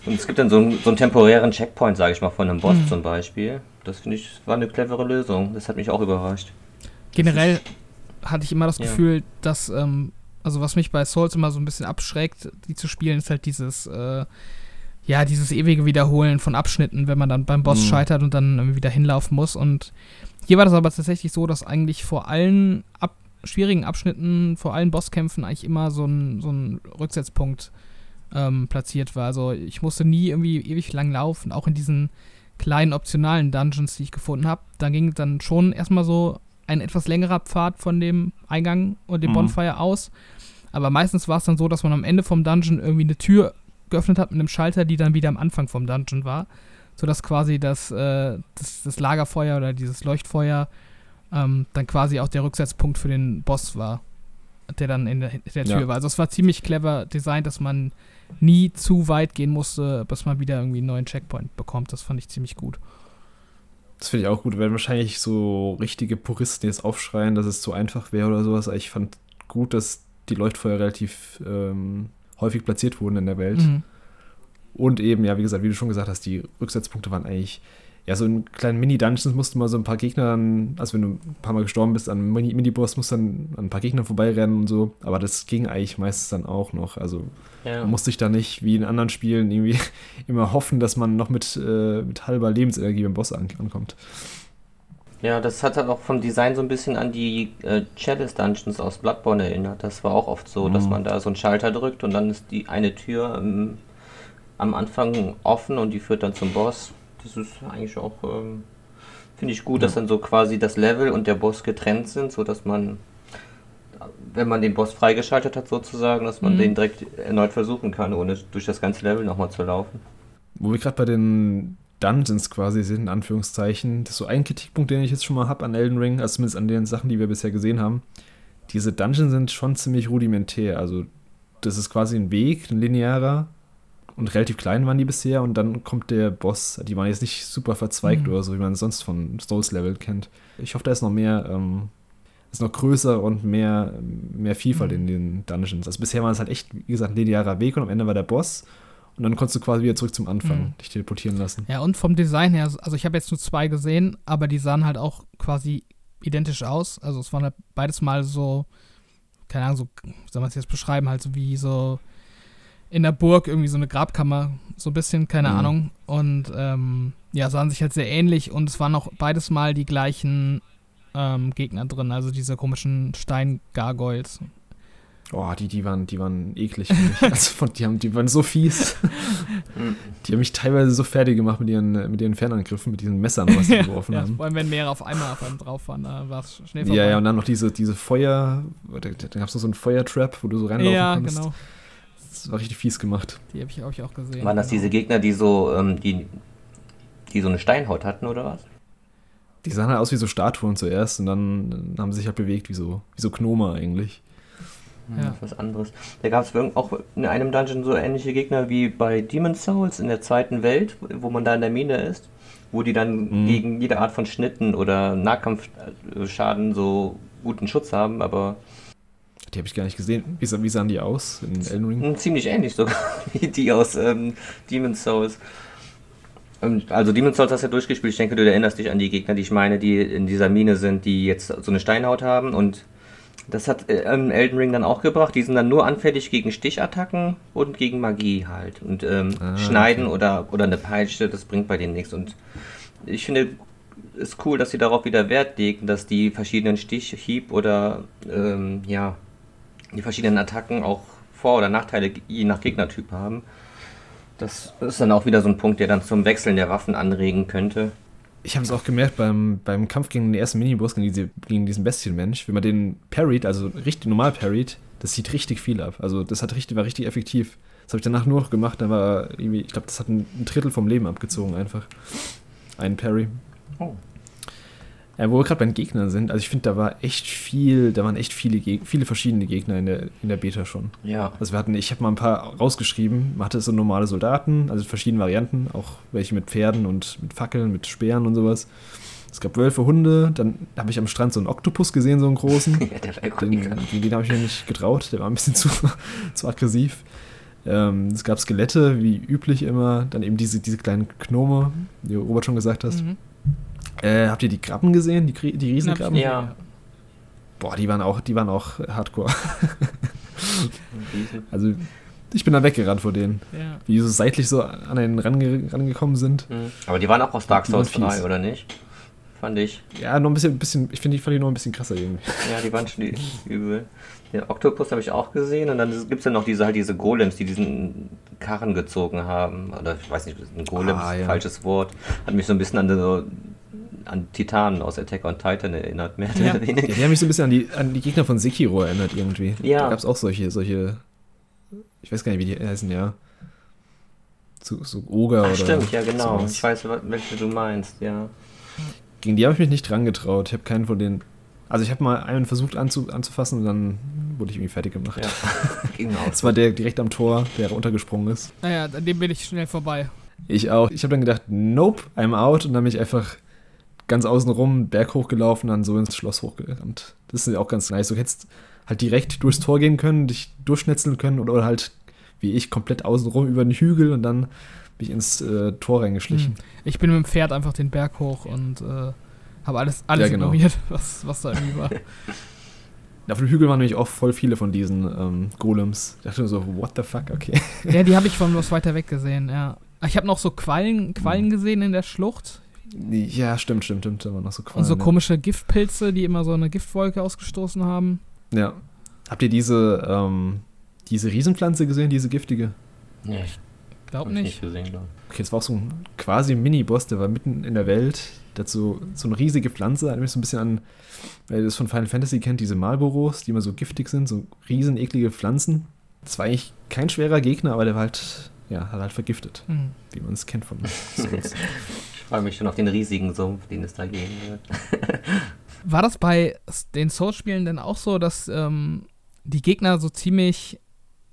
Speaker 3: Und es gibt dann so einen, so einen temporären Checkpoint, sage ich mal, von einem Boss mhm. zum Beispiel. Das finde ich, war eine clevere Lösung. Das hat mich auch überrascht.
Speaker 2: Generell hatte ich immer das ja. Gefühl, dass, ähm, also was mich bei Souls immer so ein bisschen abschreckt, die zu spielen, ist halt dieses, äh, ja, dieses ewige Wiederholen von Abschnitten, wenn man dann beim Boss mhm. scheitert und dann wieder hinlaufen muss. Und hier war das aber tatsächlich so, dass eigentlich vor allen ab schwierigen Abschnitten, vor allen Bosskämpfen eigentlich immer so ein, so ein Rücksetzpunkt ähm, platziert war. Also ich musste nie irgendwie ewig lang laufen, auch in diesen kleinen optionalen Dungeons, die ich gefunden habe. Da ging dann schon erstmal so ein etwas längerer Pfad von dem Eingang und dem mhm. Bonfire aus. Aber meistens war es dann so, dass man am Ende vom Dungeon irgendwie eine Tür geöffnet hat mit einem Schalter, die dann wieder am Anfang vom Dungeon war. Sodass quasi das, äh, das, das, Lagerfeuer oder dieses Leuchtfeuer ähm, dann quasi auch der Rücksetzpunkt für den Boss war, der dann in der, in der Tür ja. war. Also es war ziemlich clever designt, dass man nie zu weit gehen musste, bis man wieder irgendwie einen neuen Checkpoint bekommt. Das fand ich ziemlich gut.
Speaker 1: Das finde ich auch gut. Werden wahrscheinlich so richtige Puristen jetzt aufschreien, dass es zu einfach wäre oder sowas. Aber ich fand gut, dass die Leuchtfeuer relativ ähm, häufig platziert wurden in der Welt. Mhm. Und eben, ja, wie gesagt, wie du schon gesagt hast, die Rücksetzpunkte waren eigentlich ja, so in kleinen Mini-Dungeons musst du mal so ein paar Gegner dann, also wenn du ein paar Mal gestorben bist, an Mini-Boss musst du dann an ein paar Gegner vorbeirennen und so. Aber das ging eigentlich meistens dann auch noch. Also ja. man musste sich da nicht wie in anderen Spielen irgendwie immer hoffen, dass man noch mit, äh, mit halber Lebensenergie beim Boss an ankommt.
Speaker 3: Ja, das hat halt auch vom Design so ein bisschen an die äh, Chalice Dungeons aus Bloodborne erinnert. Das war auch oft so, mhm. dass man da so einen Schalter drückt und dann ist die eine Tür ähm, am Anfang offen und die führt dann zum Boss das ist eigentlich auch, ähm, finde ich gut, ja. dass dann so quasi das Level und der Boss getrennt sind, sodass man, wenn man den Boss freigeschaltet hat sozusagen, dass man mhm. den direkt erneut versuchen kann, ohne durch das ganze Level nochmal zu laufen.
Speaker 1: Wo wir gerade bei den Dungeons quasi sind, in Anführungszeichen, das ist so ein Kritikpunkt, den ich jetzt schon mal habe an Elden Ring, also zumindest an den Sachen, die wir bisher gesehen haben. Diese Dungeons sind schon ziemlich rudimentär, also das ist quasi ein Weg, ein linearer, und relativ klein waren die bisher und dann kommt der Boss. Die waren jetzt nicht super verzweigt mhm. oder so, wie man es sonst von Souls-Level kennt. Ich hoffe, da ist noch mehr, ähm, ist noch größer und mehr, mehr Vielfalt mhm. in den Dungeons. Also bisher war es halt echt, wie gesagt, ein linearer Weg und am Ende war der Boss. Und dann konntest du quasi wieder zurück zum Anfang mhm. dich teleportieren lassen.
Speaker 2: Ja, und vom Design her, also ich habe jetzt nur zwei gesehen, aber die sahen halt auch quasi identisch aus. Also es waren halt beides mal so, keine Ahnung, so, wie soll man es jetzt beschreiben, halt so wie so in der Burg irgendwie so eine Grabkammer, so ein bisschen, keine mhm. Ahnung. Und ähm, ja, sahen sich halt sehr ähnlich und es waren auch beides mal die gleichen ähm, Gegner drin, also diese komischen Steingargoyles.
Speaker 1: Oh, die, die waren, die waren eklig. also, die, haben, die waren so fies. die haben mich teilweise so fertig gemacht mit ihren, mit ihren Fernangriffen, mit diesen Messern, was sie geworfen
Speaker 2: ja,
Speaker 1: haben.
Speaker 2: Vor allem, wenn mehrere auf einmal auf einem drauf waren, da war es schnell vorbei.
Speaker 1: Ja, ja, und dann noch diese, diese Feuer, da, da gab es noch so einen Feuertrap, wo du so reinlaufen ja, konntest. Ja, genau. Das war richtig fies gemacht.
Speaker 2: Die habe ich, hab ich auch gesehen.
Speaker 3: Waren das genau. diese Gegner, die so, ähm, die, die so eine Steinhaut hatten oder was?
Speaker 1: Die sahen halt aus wie so Statuen zuerst und dann, haben sie sich halt bewegt wie so, wie so Gnome eigentlich.
Speaker 3: Hm, ja. Was anderes. Da gab es auch in einem Dungeon so ähnliche Gegner wie bei Demon's Souls in der zweiten Welt, wo man da in der Mine ist, wo die dann mhm. gegen jede Art von Schnitten oder Nahkampfschaden so guten Schutz haben, aber
Speaker 1: die habe ich gar nicht gesehen. Wie, wie, sahen die aus in Elden Ring?
Speaker 3: Hm, ziemlich ähnlich sogar wie die aus ähm, Demon's Souls. Also Demon's Souls hast du ja durchgespielt. Ich denke, du erinnerst dich an die Gegner, die ich meine, die in dieser Mine sind, die jetzt so eine Steinhaut haben. Und das hat äh, Elden Ring dann auch gebracht. Die sind dann nur anfällig gegen Stichattacken und gegen Magie halt. Und ähm, ah, Schneiden okay. oder, oder eine Peitsche, das bringt bei denen nichts. Und ich finde es cool, dass sie darauf wieder Wert legen, dass die verschiedenen Stich, Hieb oder ähm, ja, die verschiedenen Attacken auch Vor- oder Nachteile je nach Gegnertyp haben. Das ist dann auch wieder so ein Punkt, der dann zum Wechseln der Waffen anregen könnte.
Speaker 1: Ich habe es auch gemerkt beim, beim Kampf gegen den ersten Miniboss, gegen, diese, gegen diesen Bestienmensch, wenn man den parried, also richtig normal parried, das sieht richtig viel ab. Also das hat richtig, war richtig effektiv. Das habe ich danach nur noch gemacht, dann war irgendwie, ich glaube, das hat ein, ein Drittel vom Leben abgezogen einfach. Ein Parry. Oh. Ja, wo wir gerade bei den Gegnern sind, also ich finde, da war echt viel, da waren echt viele, Geg viele verschiedene Gegner in der, in der Beta schon.
Speaker 3: Ja.
Speaker 1: Also wir hatten, ich habe mal ein paar rausgeschrieben, man hatte so normale Soldaten, also verschiedene Varianten, auch welche mit Pferden und mit Fackeln, mit Speeren und sowas. Es gab Wölfe, Hunde, dann habe ich am Strand so einen Oktopus gesehen, so einen großen. ja, der war. Den, den, den habe ich mir nicht getraut, der war ein bisschen zu, zu aggressiv. Ähm, es gab Skelette, wie üblich immer, dann eben diese, diese kleinen Gnome, die Robert schon gesagt hast. Mhm äh, habt ihr die Krabben gesehen? Die, die Riesenkrabben?
Speaker 3: Ja.
Speaker 1: Boah, die waren auch, die waren auch hardcore. also ich bin da weggerannt vor denen. Ja. Wie so seitlich so an einen range, rangekommen sind.
Speaker 3: Mhm. Aber die waren auch aus Dark Souls 3, oder nicht? Fand ich.
Speaker 1: Ja, noch ein bisschen, bisschen ich finde, die fand ich noch ein bisschen krasser irgendwie.
Speaker 3: Ja, die waren schon übel. Den Oktopus habe ich auch gesehen und dann gibt es ja noch diese halt diese Golems, die diesen Karren gezogen haben. Oder ich weiß nicht, ein Golem ah, ist ein ja. falsches Wort. Hat mich so ein bisschen an so an Titanen aus Attack on Titan erinnert, mehr
Speaker 1: ja. oder weniger. Ja, die haben mich so ein bisschen an die, an die Gegner von Sekiro erinnert irgendwie. Ja. Da gab es auch solche, solche, ich weiß gar nicht, wie die heißen, ja. So, so Oger Ach, oder
Speaker 3: Stimmt, ja genau. Sowas. Ich weiß, welche du meinst, ja.
Speaker 1: Gegen die habe ich mich nicht dran getraut. Ich habe keinen von denen. Also ich habe mal einen versucht anzu, anzufassen und dann wurde ich irgendwie fertig gemacht. Ja, genau. das war der direkt am Tor, der runtergesprungen ist.
Speaker 2: Naja, an dem bin ich schnell vorbei.
Speaker 1: Ich auch. Ich habe dann gedacht, nope, I'm out und dann bin ich einfach ganz außen rum, Berg hochgelaufen, dann so ins Schloss hochgerannt. Das ist ja auch ganz nice. Du hättest halt direkt durchs Tor gehen können, dich durchschnetzeln können oder, oder halt, wie ich, komplett außen rum über den Hügel und dann bin ich ins äh, Tor reingeschlichen. Hm.
Speaker 2: Ich bin mit dem Pferd einfach den Berg hoch und äh, habe alles, alles ja, genau. ignoriert, was, was da irgendwie war.
Speaker 1: Auf dem Hügel waren nämlich auch voll viele von diesen ähm, Golems. Ich dachte nur so, what the fuck, okay.
Speaker 2: Ja, die habe ich von was weiter weg gesehen, ja. Ich habe noch so Quallen, Quallen gesehen in der Schlucht.
Speaker 1: Ja, stimmt, stimmt, stimmt. Waren noch so
Speaker 2: Quallen. Und so komische Giftpilze, die immer so eine Giftwolke ausgestoßen haben.
Speaker 1: Ja. Habt ihr diese, ähm, diese Riesenpflanze gesehen, diese giftige?
Speaker 2: Nee. Ich glaube nicht. nicht gesehen,
Speaker 1: glaub. Okay, das war auch so ein quasi Mini-Boss, der war mitten in der Welt. Dazu so eine riesige Pflanze, hat mich so ein bisschen an, wer das von Final Fantasy kennt, diese Marlboros, die immer so giftig sind, so riesen eklige Pflanzen. Das war eigentlich kein schwerer Gegner, aber der war halt, ja, hat halt vergiftet, mhm. wie man es kennt von
Speaker 3: Souls. freue mich schon auf den riesigen Sumpf, den es da geben wird.
Speaker 2: war das bei den Souls-Spielen denn auch so, dass ähm, die Gegner so ziemlich,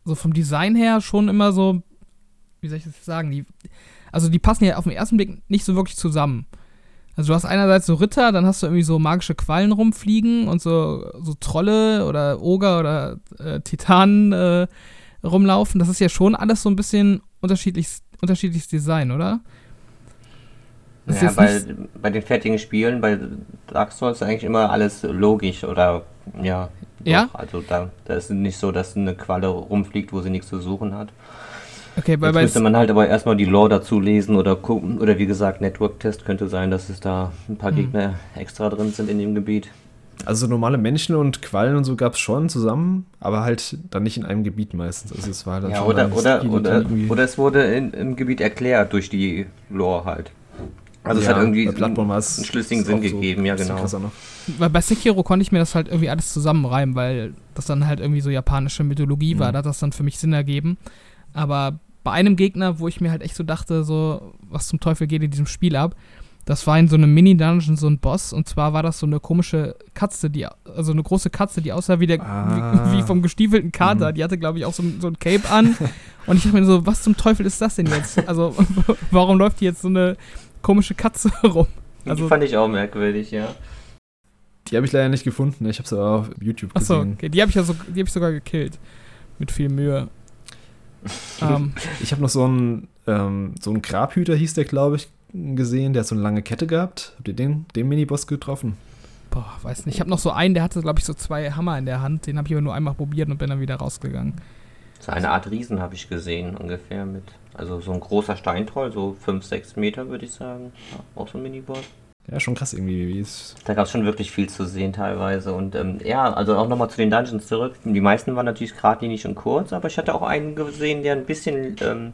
Speaker 2: so vom Design her schon immer so, wie soll ich das sagen, die, also die passen ja auf den ersten Blick nicht so wirklich zusammen. Also du hast einerseits so Ritter, dann hast du irgendwie so magische Quallen rumfliegen und so, so Trolle oder Oger oder äh, Titanen äh, rumlaufen. Das ist ja schon alles so ein bisschen unterschiedliches, unterschiedliches Design, oder?
Speaker 3: Das ja, bei, bei den fertigen Spielen, bei Dark Souls ist eigentlich immer alles logisch oder ja.
Speaker 2: Ja?
Speaker 3: Doch, also da, da ist nicht so, dass eine Qualle rumfliegt, wo sie nichts zu suchen hat.
Speaker 2: Okay,
Speaker 3: weil Jetzt müsste man halt aber erstmal die Lore dazu lesen oder gucken. Oder wie gesagt, Network-Test könnte sein, dass es da ein paar hm. Gegner extra drin sind in dem Gebiet.
Speaker 1: Also normale Menschen und Quallen und so gab es schon zusammen, aber halt dann nicht in einem Gebiet meistens. Also es war dann
Speaker 3: ja, schon oder, oder, oder, oder es wurde in, im Gebiet erklärt durch die Lore halt. Also ja, es hat irgendwie einen, einen schlüssigen Sinn gegeben, so, ja genau.
Speaker 2: Weil bei Sekiro konnte ich mir das halt irgendwie alles zusammenreimen, weil das dann halt irgendwie so japanische Mythologie mhm. war, da hat das dann für mich Sinn ergeben. Aber bei einem Gegner, wo ich mir halt echt so dachte, so, was zum Teufel geht in diesem Spiel ab, das war in so einem Mini-Dungeon so ein Boss und zwar war das so eine komische Katze, die, also eine große Katze, die aussah wie, der, ah. wie, wie, vom gestiefelten Kater. Mhm. Die hatte, glaube ich, auch so, so ein Cape an. und ich dachte mir so, was zum Teufel ist das denn jetzt? Also, warum läuft die jetzt so eine komische Katze rum?
Speaker 3: Also, die fand ich auch merkwürdig, ja.
Speaker 1: Die habe ich leider nicht gefunden. Ich habe sie auf YouTube gesehen. Achso,
Speaker 2: okay. Die habe ich, ja so, hab ich sogar gekillt. Mit viel Mühe
Speaker 1: um. Ähm. Ich habe noch so einen, ähm, so einen Grabhüter, hieß der, glaube ich, gesehen. Der hat so eine lange Kette gehabt. Habt ihr den, den Miniboss getroffen?
Speaker 2: Boah, weiß nicht. Ich habe noch so einen, der hatte, glaube ich, so zwei Hammer in der Hand. Den habe ich aber nur einmal probiert und bin dann wieder rausgegangen.
Speaker 3: So eine Art Riesen habe ich gesehen, ungefähr mit. Also so ein großer Steintroll, so 5, 6 Meter würde ich sagen. Ja, auch so ein Miniboss.
Speaker 1: Ja, schon krass irgendwie, wie es.
Speaker 3: Da gab es schon wirklich viel zu sehen teilweise. Und ähm, ja, also auch nochmal zu den Dungeons zurück. Die meisten waren natürlich geradlinig und kurz, aber ich hatte auch einen gesehen, der ein bisschen ähm,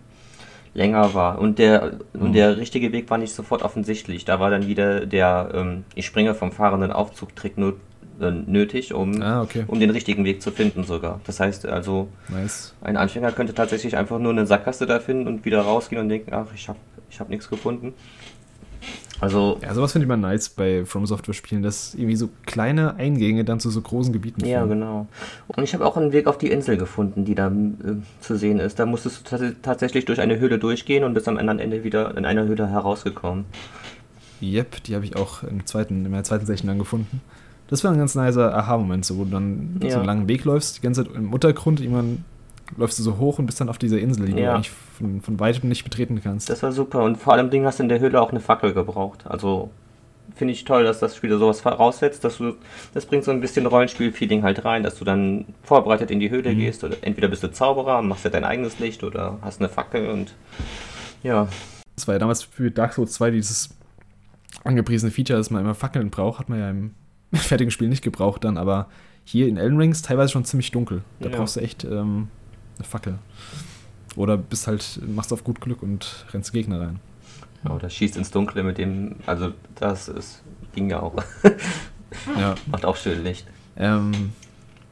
Speaker 3: länger war. Und der, mhm. und der richtige Weg war nicht sofort offensichtlich. Da war dann wieder der ähm, Ich springe vom fahrenden Aufzugtrick nur nötig, um, ah, okay. um den richtigen Weg zu finden sogar. Das heißt also, nice. ein Anfänger könnte tatsächlich einfach nur eine Sackgasse da finden und wieder rausgehen und denken, ach, ich habe ich hab nichts gefunden. Also.
Speaker 1: Ja, sowas finde ich mal nice bei From Software Spielen, dass irgendwie so kleine Eingänge dann zu so großen Gebieten
Speaker 3: führen. Ja, genau. Und ich habe auch einen Weg auf die Insel gefunden, die da äh, zu sehen ist. Da musstest du tatsächlich durch eine Höhle durchgehen und bist am anderen Ende wieder in einer Höhle herausgekommen.
Speaker 1: Yep, die habe ich auch im zweiten, in meiner zweiten Session dann gefunden. Das war ein ganz nicer Aha-Moment, so, wo du dann ja. so einen langen Weg läufst, die ganze Zeit im Untergrund, irgendwann läufst du so hoch und bist dann auf dieser Insel, die ja. du eigentlich von, von weitem nicht betreten kannst.
Speaker 3: Das war super und vor allem Ding hast du in der Höhle auch eine Fackel gebraucht. Also finde ich toll, dass das Spiel sowas voraussetzt, dass du, das bringt so ein bisschen Rollenspiel-Feeling halt rein, dass du dann vorbereitet in die Höhle mhm. gehst oder entweder bist du Zauberer und machst ja dein eigenes Licht oder hast eine Fackel und ja.
Speaker 1: Das war ja damals für Dark Souls 2 dieses angepriesene Feature, dass man immer Fackeln braucht, hat man ja im fertigen Spiel nicht gebraucht dann, aber hier in Elden Rings teilweise schon ziemlich dunkel. Da ja. brauchst du echt ähm, eine Fackel. Oder bist halt, machst auf gut Glück und rennst Gegner rein.
Speaker 3: Ja, oder schießt ins Dunkle mit dem, also das ist, ging ja auch. ja. Macht auch schön Licht.
Speaker 1: Ähm,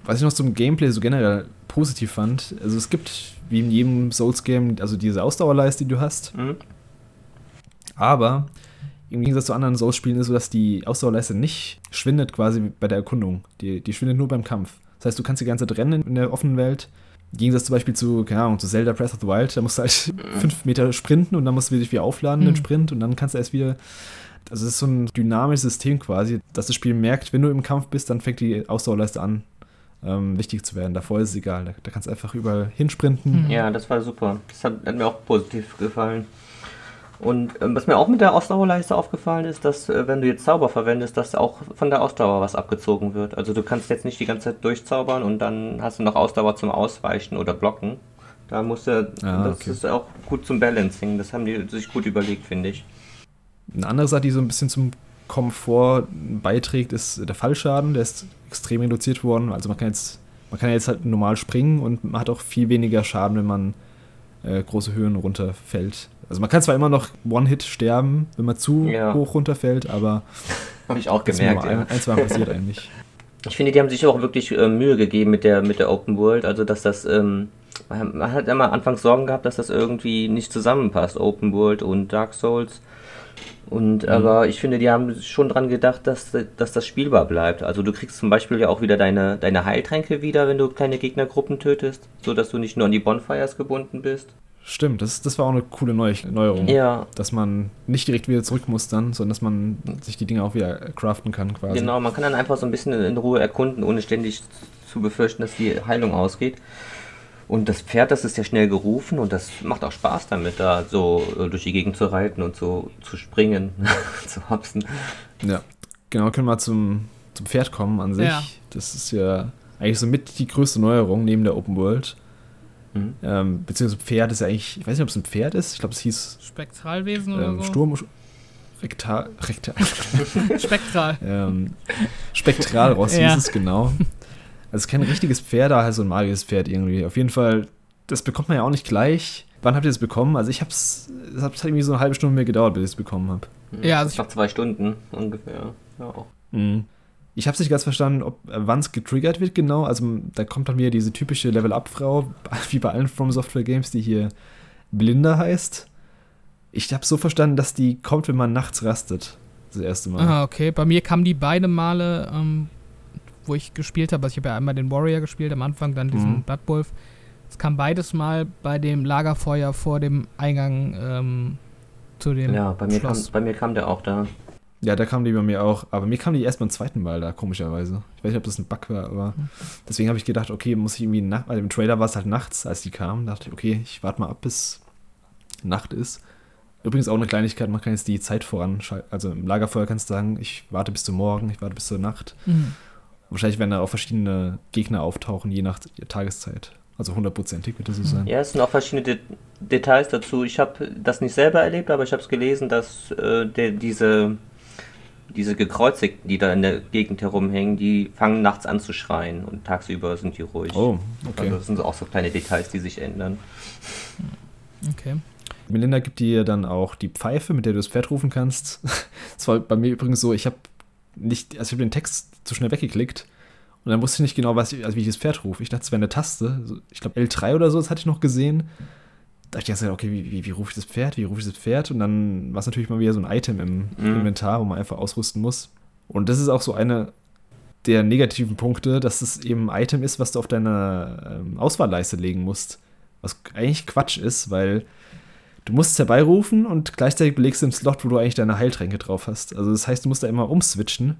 Speaker 1: was ich noch zum Gameplay so generell positiv fand, also es gibt wie in jedem Souls-Game, also diese Ausdauerleiste, die du hast. Mhm. Aber im Gegensatz zu anderen Souls-Spielen ist es so, dass die Ausdauerleiste nicht schwindet quasi bei der Erkundung. Die, die schwindet nur beim Kampf. Das heißt, du kannst die ganze Zeit rennen in der offenen Welt im Gegensatz zum Beispiel zu, keine Ahnung, zu Zelda Breath of the Wild, da musst du halt mhm. fünf Meter sprinten und dann musst du dich wieder aufladen, mhm. den Sprint, und dann kannst du erst wieder Also es ist so ein dynamisches System quasi, dass das Spiel merkt, wenn du im Kampf bist, dann fängt die Ausdauerleiste an, ähm, wichtig zu werden. Davor ist es egal. Da, da kannst du einfach überall hinsprinten.
Speaker 3: Mhm. Ja, das war super. Das hat, hat mir auch positiv gefallen. Und ähm, was mir auch mit der Ausdauerleiste aufgefallen ist, dass äh, wenn du jetzt Zauber verwendest, dass auch von der Ausdauer was abgezogen wird. Also du kannst jetzt nicht die ganze Zeit durchzaubern und dann hast du noch Ausdauer zum Ausweichen oder Blocken. Da musst du, ah, das okay. ist auch gut zum Balancing. Das haben die sich gut überlegt, finde ich.
Speaker 1: Eine andere Sache, die so ein bisschen zum Komfort beiträgt, ist der Fallschaden. Der ist extrem reduziert worden. Also man kann jetzt, man kann jetzt halt normal springen und man hat auch viel weniger Schaden, wenn man äh, große Höhen runterfällt. Also man kann zwar immer noch One-Hit sterben, wenn man zu ja. hoch runterfällt, aber
Speaker 3: habe ich auch gemerkt.
Speaker 1: Ja. Ein, zwei passiert eigentlich.
Speaker 3: Ich finde, die haben sich auch wirklich äh, Mühe gegeben mit der mit der Open World, also dass das ähm, man hat immer anfangs Sorgen gehabt, dass das irgendwie nicht zusammenpasst, Open World und Dark Souls. Und mhm. aber ich finde, die haben schon dran gedacht, dass, dass das spielbar bleibt. Also du kriegst zum Beispiel ja auch wieder deine, deine Heiltränke wieder, wenn du kleine Gegnergruppen tötest, sodass du nicht nur an die Bonfires gebunden bist.
Speaker 1: Stimmt, das, das war auch eine coole Neu Neuerung.
Speaker 3: Ja.
Speaker 1: Dass man nicht direkt wieder zurück muss dann, sondern dass man sich die Dinge auch wieder craften kann quasi.
Speaker 3: Genau, man kann dann einfach so ein bisschen in Ruhe erkunden, ohne ständig zu befürchten, dass die Heilung ausgeht. Und das Pferd, das ist ja schnell gerufen und das macht auch Spaß damit, da so äh, durch die Gegend zu reiten und so zu springen, zu hopsen.
Speaker 1: Ja, genau, können wir zum, zum Pferd kommen an sich. Ja. Das ist ja eigentlich so mit die größte Neuerung neben der Open World. Mhm. Ähm, beziehungsweise Pferd ist ja eigentlich, ich weiß nicht, ob es ein Pferd ist. Ich glaube, es hieß.
Speaker 2: Spektralwesen oder
Speaker 1: ähm,
Speaker 2: so?
Speaker 1: Sturm. Rektal. Rektal.
Speaker 2: Spektral.
Speaker 1: ähm, spektral raus ja. hieß es genau. Also kein richtiges Pferd, aber halt so ein magisches Pferd irgendwie. Auf jeden Fall, das bekommt man ja auch nicht gleich. Wann habt ihr das bekommen? Also ich hab's, es hat irgendwie so eine halbe Stunde mehr gedauert, bis ich es bekommen habe.
Speaker 3: Ja, also nach zwei Stunden ungefähr. Ja, auch.
Speaker 1: Mhm. Ich habe nicht ganz verstanden, ob äh, wann es getriggert wird genau. Also da kommt dann wieder diese typische Level-Up-Frau, wie bei allen From Software Games, die hier Blinda heißt. Ich habe so verstanden, dass die kommt, wenn man nachts rastet. Das erste Mal.
Speaker 2: Ah, okay. Bei mir kamen die beide Male, ähm, wo ich gespielt habe. Also ich habe ja einmal den Warrior gespielt am Anfang, dann diesen mhm. Blood Wolf. Es kam beides mal bei dem Lagerfeuer vor dem Eingang ähm, zu dem
Speaker 3: Ja, bei mir, kam, bei mir kam der auch da.
Speaker 1: Ja, da kam die bei mir auch. Aber mir kam die erst beim zweiten Mal da, komischerweise. Ich weiß nicht, ob das ein Bug war, aber deswegen habe ich gedacht, okay, muss ich irgendwie nach. Also im Trailer war es halt nachts, als die kam. Da dachte ich, okay, ich warte mal ab, bis Nacht ist. Übrigens auch eine Kleinigkeit, man kann jetzt die Zeit voranschalten. Also im Lagerfeuer kannst du sagen, ich warte bis zum Morgen, ich warte bis zur Nacht. Mhm. Wahrscheinlich werden da auch verschiedene Gegner auftauchen, je nach Tageszeit. Also hundertprozentig wird das so mhm. sein.
Speaker 3: Ja, es sind auch verschiedene De Details dazu. Ich habe das nicht selber erlebt, aber ich habe es gelesen, dass äh, der, diese diese Gekreuzigten, die da in der Gegend herumhängen, die fangen nachts an zu schreien und tagsüber sind die ruhig.
Speaker 1: Oh, okay.
Speaker 3: Also das sind auch so kleine Details, die sich ändern.
Speaker 2: Okay.
Speaker 1: Melinda gibt dir dann auch die Pfeife, mit der du das Pferd rufen kannst. Das war bei mir übrigens so, ich habe nicht, also ich habe den Text zu schnell weggeklickt und dann wusste ich nicht genau, was ich, also wie ich das Pferd rufe. Ich dachte, es wäre eine Taste. Ich glaube L3 oder so, das hatte ich noch gesehen da ich dachte, okay, wie, wie, wie rufe ich das Pferd, wie rufe ich das Pferd? Und dann war es natürlich mal wieder so ein Item im mhm. Inventar, wo man einfach ausrüsten muss. Und das ist auch so eine der negativen Punkte, dass es eben ein Item ist, was du auf deine ähm, Auswahlleiste legen musst. Was eigentlich Quatsch ist, weil du musst es herbeirufen und gleichzeitig belegst du im Slot, wo du eigentlich deine Heiltränke drauf hast. Also das heißt, du musst da immer umswitchen,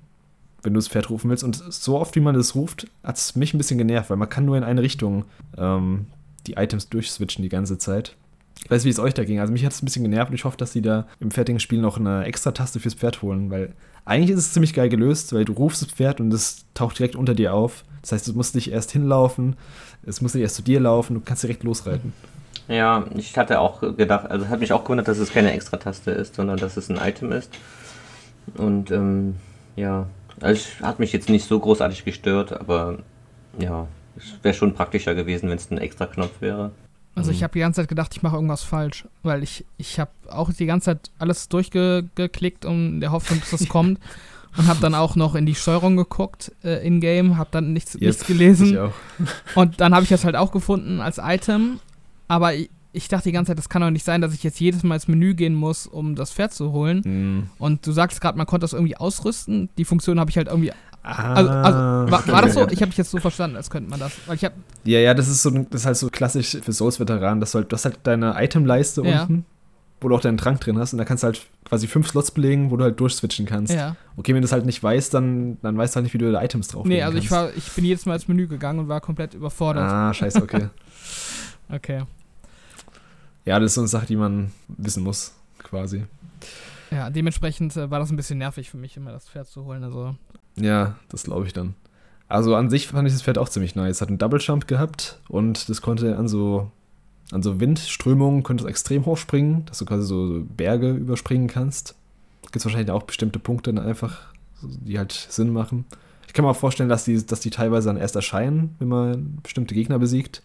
Speaker 1: wenn du das Pferd rufen willst. Und so oft, wie man das ruft, hat es mich ein bisschen genervt, weil man kann nur in eine Richtung ähm, die Items durchswitchen die ganze Zeit. Ich weiß, wie es euch da ging. Also mich hat es ein bisschen genervt und ich hoffe, dass sie da im fertigen Spiel noch eine extra Taste fürs Pferd holen, weil eigentlich ist es ziemlich geil gelöst, weil du rufst das Pferd und es taucht direkt unter dir auf. Das heißt, du musst nicht erst hinlaufen, es muss nicht erst zu dir laufen, du kannst direkt losreiten.
Speaker 3: Ja, ich hatte auch gedacht, also hat mich auch gewundert, dass es keine extra Taste ist, sondern dass es ein Item ist. Und ähm, ja, also es hat mich jetzt nicht so großartig gestört, aber ja, es wäre schon praktischer gewesen, wenn es ein extra Knopf wäre.
Speaker 2: Also ich mhm. habe die ganze Zeit gedacht, ich mache irgendwas falsch, weil ich, ich habe auch die ganze Zeit alles durchgeklickt, um der Hoffnung, dass das kommt. Und habe dann auch noch in die Steuerung geguckt, äh, in-game, habe dann nichts, yep, nichts gelesen. Ich. Und dann habe ich das halt auch gefunden als Item. Aber ich, ich, dachte die ganze Zeit, das kann doch nicht sein, dass ich jetzt jedes Mal ins Menü gehen muss, um das Pferd zu holen. Mm. Und du sagst gerade, man konnte das irgendwie ausrüsten. Die Funktion habe ich halt irgendwie
Speaker 1: Ah,
Speaker 2: also, also war, war, das so? Ich habe dich jetzt so verstanden, als könnte man das. Weil ich hab
Speaker 1: ja, ja, das ist so das ist halt so klassisch für Souls-Veteranen. Das halt, du hast halt deine Itemleiste ja. unten, wo du auch deinen Trank drin hast und da kannst du halt quasi fünf Slots belegen, wo du halt durchswitchen kannst.
Speaker 2: Ja.
Speaker 1: Okay, wenn du das halt nicht weißt, dann, dann weißt du halt nicht, wie du da Items drauf
Speaker 2: Nee, also ich, war, ich bin jedes Mal ins Menü gegangen und war komplett überfordert.
Speaker 1: Ah, scheiße, okay.
Speaker 2: Okay.
Speaker 1: ja, das ist so eine Sache, die man wissen muss, quasi.
Speaker 2: Ja, dementsprechend äh, war das ein bisschen nervig für mich, immer das Pferd zu holen. Also,
Speaker 1: Ja, das glaube ich dann. Also an sich fand ich das Pferd auch ziemlich nice. Hat einen Double Jump gehabt und das konnte an so, an so Windströmungen konnte es extrem hoch springen, dass du quasi so Berge überspringen kannst. Gibt es wahrscheinlich auch bestimmte Punkte dann einfach, die halt Sinn machen. Ich kann mir auch vorstellen, dass die, dass die teilweise dann erst erscheinen, wenn man bestimmte Gegner besiegt.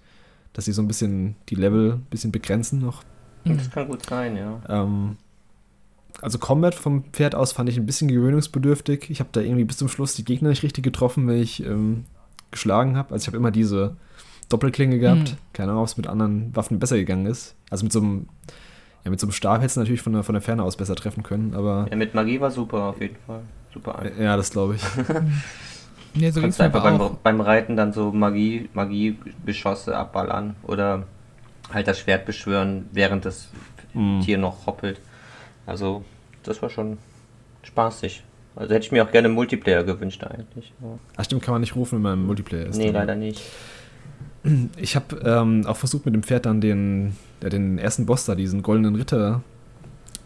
Speaker 1: Dass sie so ein bisschen die Level ein bisschen begrenzen noch.
Speaker 2: Mhm.
Speaker 3: Das kann gut sein, ja.
Speaker 1: Ähm, also Combat vom Pferd aus fand ich ein bisschen gewöhnungsbedürftig. Ich habe da irgendwie bis zum Schluss die Gegner nicht richtig getroffen, wenn ich ähm, geschlagen habe. Also ich habe immer diese Doppelklinge gehabt.
Speaker 2: Mhm.
Speaker 1: Keine Ahnung, ob es mit anderen Waffen besser gegangen ist. Also mit so einem, ja, mit so einem Stab hättest du natürlich von der, von der Ferne aus besser treffen können, aber
Speaker 3: ja. Mit Magie war super auf jeden Fall. Super einfach.
Speaker 1: ja, das glaube ich.
Speaker 2: nee, so es
Speaker 3: kannst einfach beim, beim Reiten dann so Magie, Magie-Geschosse abballern oder halt das Schwert beschwören, während das
Speaker 1: Mhm.
Speaker 3: Tier noch hoppelt. Also, das war schon spaßig. Also hätte ich mir auch gerne Multiplayer gewünscht eigentlich. Ja.
Speaker 1: Ach stimmt, kann man nicht rufen, wenn man im Multiplayer ist.
Speaker 3: Nee,
Speaker 1: dann.
Speaker 3: leider nicht.
Speaker 1: Ich habe ähm, auch versucht, mit dem Pferd dann den, ja, den ersten Boss da, diesen goldenen Ritter,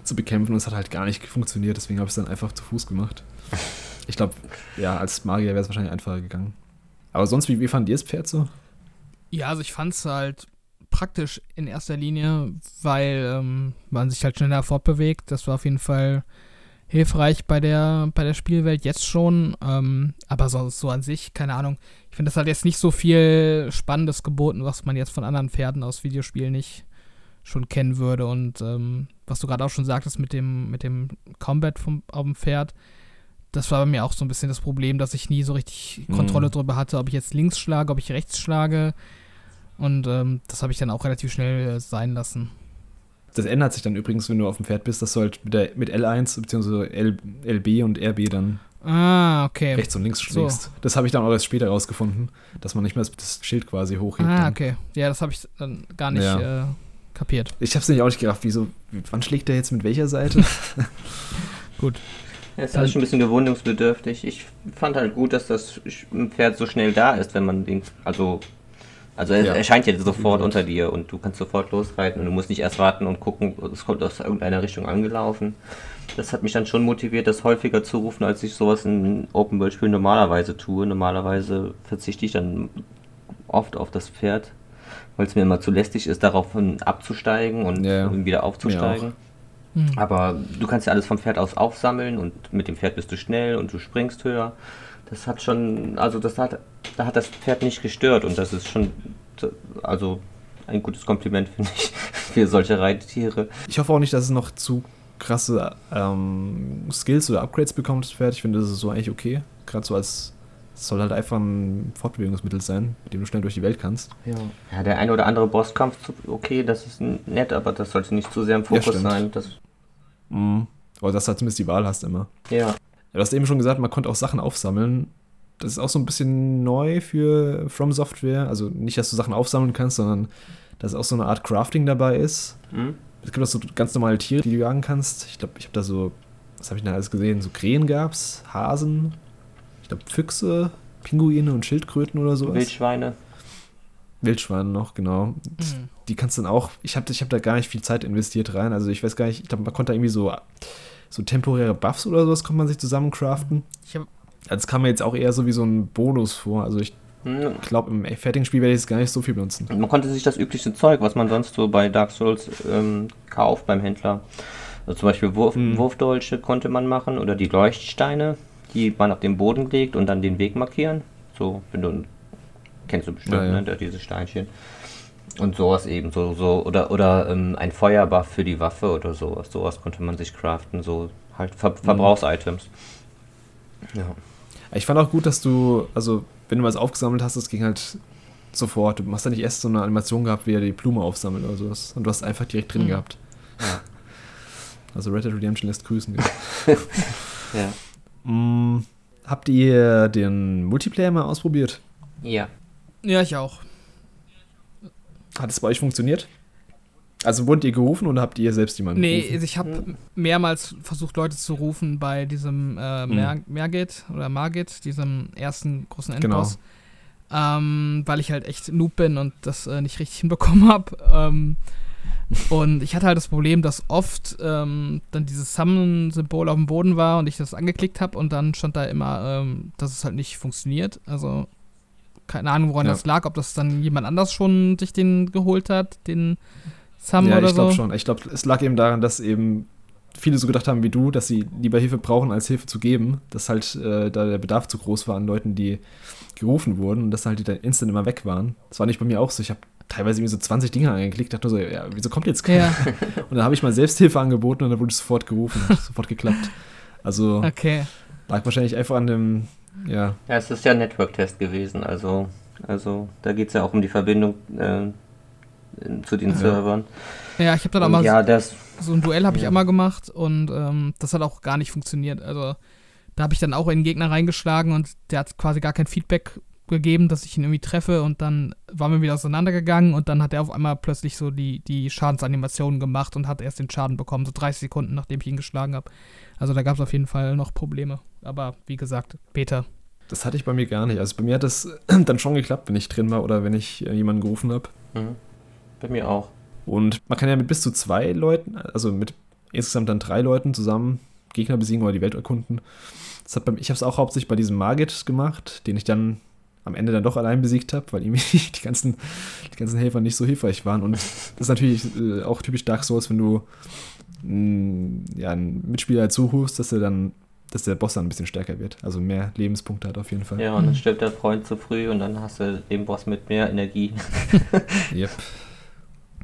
Speaker 1: zu bekämpfen und es hat halt gar nicht funktioniert, deswegen habe ich es dann einfach zu Fuß gemacht. Ich glaube, ja, als Magier wäre es wahrscheinlich einfacher gegangen. Aber sonst, wie, wie fand ihr das Pferd so?
Speaker 2: Ja, also ich fand es halt praktisch in erster Linie, weil ähm, man sich halt schneller fortbewegt. Das war auf jeden Fall hilfreich bei der, bei der Spielwelt jetzt schon. Ähm, aber so, so an sich, keine Ahnung. Ich finde, das hat jetzt nicht so viel Spannendes geboten, was man jetzt von anderen Pferden aus Videospielen nicht schon kennen würde. Und ähm, was du gerade auch schon sagtest mit dem, mit dem Combat vom, auf dem Pferd, das war bei mir auch so ein bisschen das Problem, dass ich nie so richtig
Speaker 1: Mhm.
Speaker 2: Kontrolle drüber hatte, ob ich jetzt links schlage, ob ich rechts schlage. Und ähm, das habe ich dann auch relativ schnell äh, sein lassen.
Speaker 1: Das ändert sich dann übrigens, wenn du auf dem Pferd bist, dass du halt mit, der, mit L1 bzw. L, LB und RB dann
Speaker 2: Ah, okay.
Speaker 1: rechts und links
Speaker 2: So.
Speaker 1: schlägst. Das habe ich dann auch erst später rausgefunden, dass man nicht mehr das, das Schild quasi hochhebt.
Speaker 2: Ah,
Speaker 1: dann.
Speaker 2: okay. Ja, das habe ich dann gar nicht
Speaker 1: Ja.
Speaker 2: äh, kapiert.
Speaker 1: Ich habe es nämlich auch nicht gerafft, wieso, wann schlägt der jetzt mit welcher Seite?
Speaker 2: Gut.
Speaker 3: Ja, ist alles schon ein bisschen gewöhnungsbedürftig. Ich fand halt gut, dass das Pferd so schnell da ist, wenn man den. Also. Also er
Speaker 1: Ja.
Speaker 3: erscheint jetzt sofort unter dir und du kannst sofort losreiten und du musst nicht erst warten und gucken, es kommt aus irgendeiner Richtung angelaufen. Das hat mich dann schon motiviert, das häufiger zu rufen, als ich sowas in Open World Spielen normalerweise tue. Normalerweise verzichte ich dann oft auf das Pferd, weil es mir immer zu lästig ist, darauf abzusteigen und
Speaker 1: Ja, ja.
Speaker 3: wieder aufzusteigen.
Speaker 2: Hm.
Speaker 3: Aber du kannst ja alles vom Pferd aus aufsammeln und mit dem Pferd bist du schnell und du springst höher. Das hat schon, also das hat, da hat das Pferd nicht gestört und das ist schon, also ein gutes Kompliment finde ich für solche Reittiere.
Speaker 1: Ich hoffe auch nicht, dass es noch zu krasse ähm, Skills oder Upgrades bekommt, das Pferd. Ich finde, das ist so eigentlich okay. Gerade so als, es soll halt einfach ein Fortbewegungsmittel sein, mit dem du schnell durch die Welt kannst.
Speaker 3: Ja. ja, der eine oder andere Bosskampf, okay, das ist nett, aber das sollte nicht zu sehr im Fokus
Speaker 1: stimmt.
Speaker 3: sein. Das,
Speaker 1: Mhm. Aber dass du halt zumindest die Wahl hast immer.
Speaker 3: ja,
Speaker 1: Ja, du hast eben schon gesagt, man konnte auch Sachen aufsammeln. Das ist auch so ein bisschen neu für From Software. Also nicht, dass du Sachen aufsammeln kannst, sondern dass auch so eine Art Crafting dabei ist.
Speaker 3: hm?
Speaker 1: Es gibt auch so ganz normale Tiere, die du jagen kannst. Ich glaube, ich habe da so, was habe ich denn alles gesehen? So Krähen gab's, Hasen, ich glaube Füchse, Pinguine und Schildkröten oder sowas.
Speaker 3: Wildschweine.
Speaker 1: Wildschweine noch, genau.
Speaker 2: Mhm.
Speaker 1: Die kannst du dann auch, ich habe ich hab da gar nicht viel Zeit investiert rein. Also ich weiß gar nicht, ich glaube, man konnte da irgendwie so, so temporäre Buffs oder sowas, konnte man sich zusammen craften.
Speaker 2: Ich hab,
Speaker 1: Das kam mir jetzt auch eher so wie so ein Bonus vor. Also ich glaube, im fertigen Spiel werde ich es gar nicht so viel benutzen.
Speaker 3: Man konnte sich das übliche Zeug, was man sonst so bei Dark Souls ähm, kauft beim Händler. Also zum Beispiel Wurf,
Speaker 1: Mhm.
Speaker 3: Wurfdolche konnte man machen oder die Leuchtsteine, die man auf den Boden legt und dann den Weg markieren. So, wenn du kennst du bestimmt,
Speaker 1: Ja, ja.
Speaker 3: ne, diese Steinchen. Und sowas eben, so, so, oder, oder ähm, ein Feuerbuff für die Waffe oder sowas. Sowas konnte man sich craften, so halt Ver Verbrauchsitems. Ja.
Speaker 1: Ich fand auch gut, dass du, also wenn du was aufgesammelt hast, das ging halt sofort. Du hast da nicht erst so eine Animation gehabt, wie er die Blume aufsammelt oder sowas. Und du hast es einfach direkt drin
Speaker 2: Mhm.
Speaker 1: gehabt.
Speaker 3: Ja.
Speaker 1: Also Red Dead Redemption lässt grüßen.
Speaker 3: Ja.
Speaker 1: mm, habt ihr den Multiplayer mal ausprobiert?
Speaker 3: ja.
Speaker 2: ja, ich auch.
Speaker 1: Hat es bei euch funktioniert? Also wurdet ihr gerufen oder habt ihr selbst jemanden
Speaker 2: Nee,
Speaker 1: gerufen?
Speaker 2: also ich habe mehrmals versucht, Leute zu rufen bei diesem äh,
Speaker 1: Mhm.
Speaker 2: Mer Mergit oder Margit, diesem ersten großen
Speaker 1: Genau.
Speaker 2: Endboss. Ähm, weil ich halt echt Noob bin und das äh, nicht richtig hinbekommen habe. Ähm, und ich hatte halt das Problem, dass oft ähm, dann dieses Summon-Symbol auf dem Boden war und ich das angeklickt habe und dann stand da immer, ähm, dass es halt nicht funktioniert. Also keine Ahnung, woran
Speaker 1: Ja.
Speaker 2: das lag, ob das dann jemand anders schon sich den geholt hat, den Summon
Speaker 1: ja,
Speaker 2: oder
Speaker 1: ich glaube
Speaker 2: so.
Speaker 1: schon. Ich glaube, es lag eben daran, dass eben viele so gedacht haben wie du, dass sie lieber Hilfe brauchen, als Hilfe zu geben. Dass halt äh, da der Bedarf zu groß war an Leuten, die gerufen wurden und dass halt die dann instant immer weg waren. Das war nicht bei mir auch so. Ich habe teilweise irgendwie so 20 Dinge angeklickt, dachte nur so, ja, wieso kommt jetzt keiner?
Speaker 2: Ja,
Speaker 1: Und dann habe ich mal Selbsthilfe angeboten und dann wurde es sofort gerufen, hat sofort geklappt. Also
Speaker 2: okay.
Speaker 1: lag wahrscheinlich einfach an dem, ja,
Speaker 3: Ja, es ist ja ein Network-Test gewesen, also, also da geht es ja auch um die Verbindung äh, zu den
Speaker 1: Ja.
Speaker 3: Servern.
Speaker 2: Ja, ich habe dann auch
Speaker 3: Und
Speaker 2: mal
Speaker 3: ja, das,
Speaker 2: so ein Duell habe ich
Speaker 3: Ja.
Speaker 2: auch mal gemacht und ähm, das hat auch gar nicht funktioniert. Also da habe ich dann auch in den Gegner reingeschlagen und der hat quasi gar kein Feedback gegeben, dass ich ihn irgendwie treffe und dann waren wir wieder auseinandergegangen und dann hat er auf einmal plötzlich so die, die Schadensanimationen gemacht und hat erst den Schaden bekommen, so 30 Sekunden, nachdem ich ihn geschlagen habe. Also da gab es auf jeden Fall noch Probleme. Aber wie gesagt, Peter.
Speaker 1: das hatte ich bei mir gar nicht. Also bei mir hat das dann schon geklappt, wenn ich drin war oder wenn ich äh, jemanden gerufen habe.
Speaker 3: mhm. Bei mir auch.
Speaker 1: Und man kann ja mit bis zu zwei Leuten, also mit insgesamt dann drei Leuten zusammen Gegner besiegen oder die Welt erkunden. Das hat beim, ich habe es auch hauptsächlich bei diesem Margit gemacht, den ich dann am Ende dann doch allein besiegt habe, weil irgendwie die ganzen, die ganzen Helfer nicht so hilfreich waren. Und das ist natürlich äh, auch typisch Dark Souls, wenn du mh, ja, einen Mitspieler zurufst, dass er dann, dass der Boss dann ein bisschen stärker wird. Also mehr Lebenspunkte hat auf jeden Fall.
Speaker 3: Ja, und dann stirbt der Freund zu früh und dann hast du den Boss mit mehr Energie.
Speaker 1: Yep.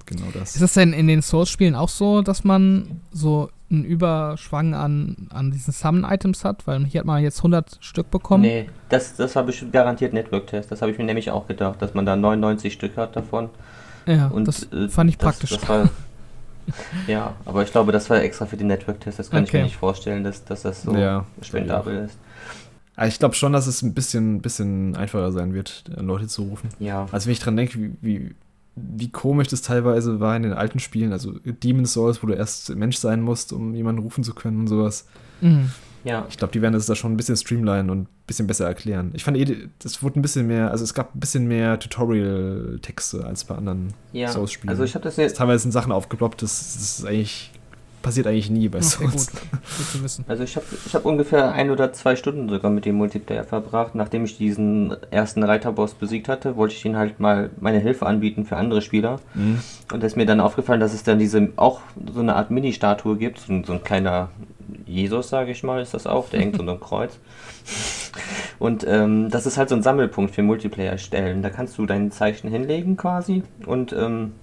Speaker 1: Genau das.
Speaker 2: Ist das denn in den Souls-Spielen auch so, dass man so einen Überschwang an, an diesen Summon-Items hat? Weil hier hat man jetzt 100 Stück bekommen.
Speaker 3: Nee, das, das habe ich garantiert Network-Test. Das habe ich mir nämlich auch gedacht, dass man da 99 Stück hat davon.
Speaker 2: Ja,
Speaker 3: Und,
Speaker 2: das
Speaker 3: äh,
Speaker 2: fand ich
Speaker 3: das,
Speaker 2: praktisch.
Speaker 3: Das war, ja, aber ich glaube, das war extra für den Network-Test. Das kann ich
Speaker 2: Okay.
Speaker 3: mir nicht vorstellen, dass, dass das so
Speaker 1: Ja,
Speaker 3: spendabel ist.
Speaker 1: Ich glaube schon, dass es ein bisschen, bisschen einfacher sein wird, Leute zu rufen.
Speaker 3: Ja,
Speaker 1: Also wenn ich dran denke, wie, wie, wie komisch das teilweise war in den alten Spielen, also Demon's Souls, wo du erst Mensch sein musst, um jemanden rufen zu können und sowas.
Speaker 2: Mhm.
Speaker 3: ja.
Speaker 1: Ich glaube, die werden das da schon ein bisschen streamlinen und ein bisschen besser erklären. Ich fand eh, das wurde ein bisschen mehr, also es gab ein bisschen mehr Tutorial-Texte als bei anderen
Speaker 3: ja.
Speaker 1: Souls-Spielen.
Speaker 3: Also ich habe das jetzt
Speaker 1: Teilweise sind Sachen aufgeploppt, das, das ist eigentlich, passiert eigentlich nie bei
Speaker 2: Okay,
Speaker 1: Souls.
Speaker 2: gut. Gut zu wissen.
Speaker 3: Also ich habe ich hab ungefähr ein oder zwei Stunden sogar mit dem Multiplayer verbracht. Nachdem ich diesen ersten Reiterboss besiegt hatte, wollte ich ihnen halt mal meine Hilfe anbieten für andere Spieler.
Speaker 1: Mhm.
Speaker 3: Und da ist mir dann aufgefallen, dass es dann diese auch so eine Art Mini-Statue gibt, so, ein- so ein kleiner Jesus, sage ich mal, ist das auch, der hängt so ein Kreuz. Und ähm, das ist halt so ein Sammelpunkt für Multiplayer-Stellen. Da kannst du dein Zeichen hinlegen quasi und ähm,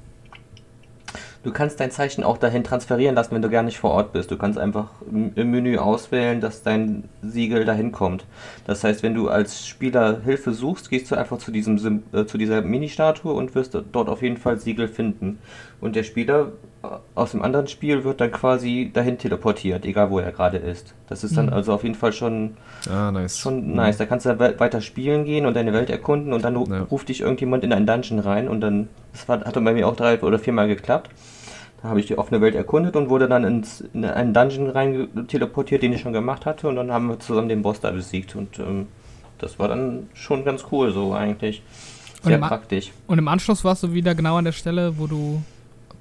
Speaker 3: du kannst dein Zeichen auch dahin transferieren lassen, wenn du gar nicht vor Ort bist. Du kannst einfach im Menü auswählen, dass dein Siegel dahin kommt. Das heißt, wenn du als Spieler Hilfe suchst, gehst du einfach zu, diesem äh, zu dieser Mini-Statue und wirst dort auf jeden Fall Siegel finden. Und der Spieler aus dem anderen Spiel wird dann quasi dahin teleportiert, egal wo er gerade ist. Das ist dann
Speaker 2: Mhm.
Speaker 3: also auf jeden Fall schon
Speaker 1: Ah, nice.
Speaker 3: Schon nice. Da kannst du we- weiter spielen gehen und deine Welt erkunden und dann
Speaker 1: Ja.
Speaker 3: ruft dich irgendjemand in einen Dungeon rein und dann, das war, hat dann bei mir auch drei oder viermal geklappt. Da habe ich die offene Welt erkundet und wurde dann ins, in einen Dungeon rein teleportiert, den ich schon gemacht hatte und dann haben wir zusammen den Boss da besiegt und ähm, das war dann schon ganz cool so eigentlich.
Speaker 2: Und
Speaker 3: Sehr
Speaker 2: A-
Speaker 3: praktisch.
Speaker 2: Und im Anschluss warst du wieder genau an der Stelle, wo du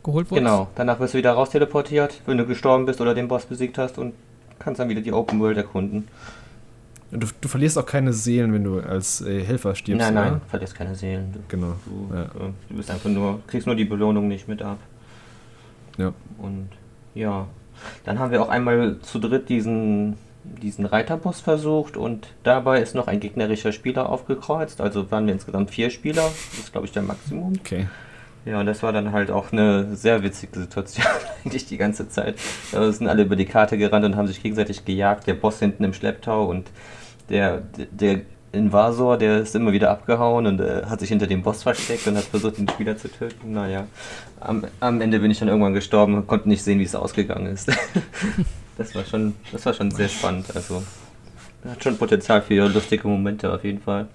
Speaker 2: geholt wurdest?
Speaker 3: Genau, danach wirst du wieder raus teleportiert, wenn du gestorben bist oder den Boss besiegt hast und kannst dann wieder die Open World erkunden.
Speaker 1: Du, du verlierst auch keine Seelen, wenn du als äh, Helfer stirbst.
Speaker 3: nein, nein,
Speaker 1: oder?
Speaker 3: verlierst keine Seelen. Du,
Speaker 1: Genau.
Speaker 3: du,
Speaker 1: Ja.
Speaker 3: äh, du bist einfach nur, kriegst nur die Belohnung nicht mit ab.
Speaker 1: Ja.
Speaker 3: Und ja, dann haben wir auch einmal zu dritt diesen, diesen Reiterboss versucht und dabei ist noch ein gegnerischer Spieler aufgekreuzt. Also waren wir insgesamt vier Spieler. Das ist, glaube ich, der Maximum.
Speaker 1: Okay.
Speaker 3: Ja, und das war dann halt auch eine sehr witzige Situation, eigentlich die ganze Zeit. Da sind alle über die Karte gerannt und haben sich gegenseitig gejagt. Der Boss hinten im Schlepptau und der, der Invasor, der ist immer wieder abgehauen und äh, hat sich hinter dem Boss versteckt und hat versucht, den Spieler zu töten. Naja, am, am Ende bin ich dann irgendwann gestorben und konnte nicht sehen, wie es ausgegangen ist. das war schon, das war schon sehr spannend. Also, hat schon Potenzial für lustige Momente auf jeden Fall.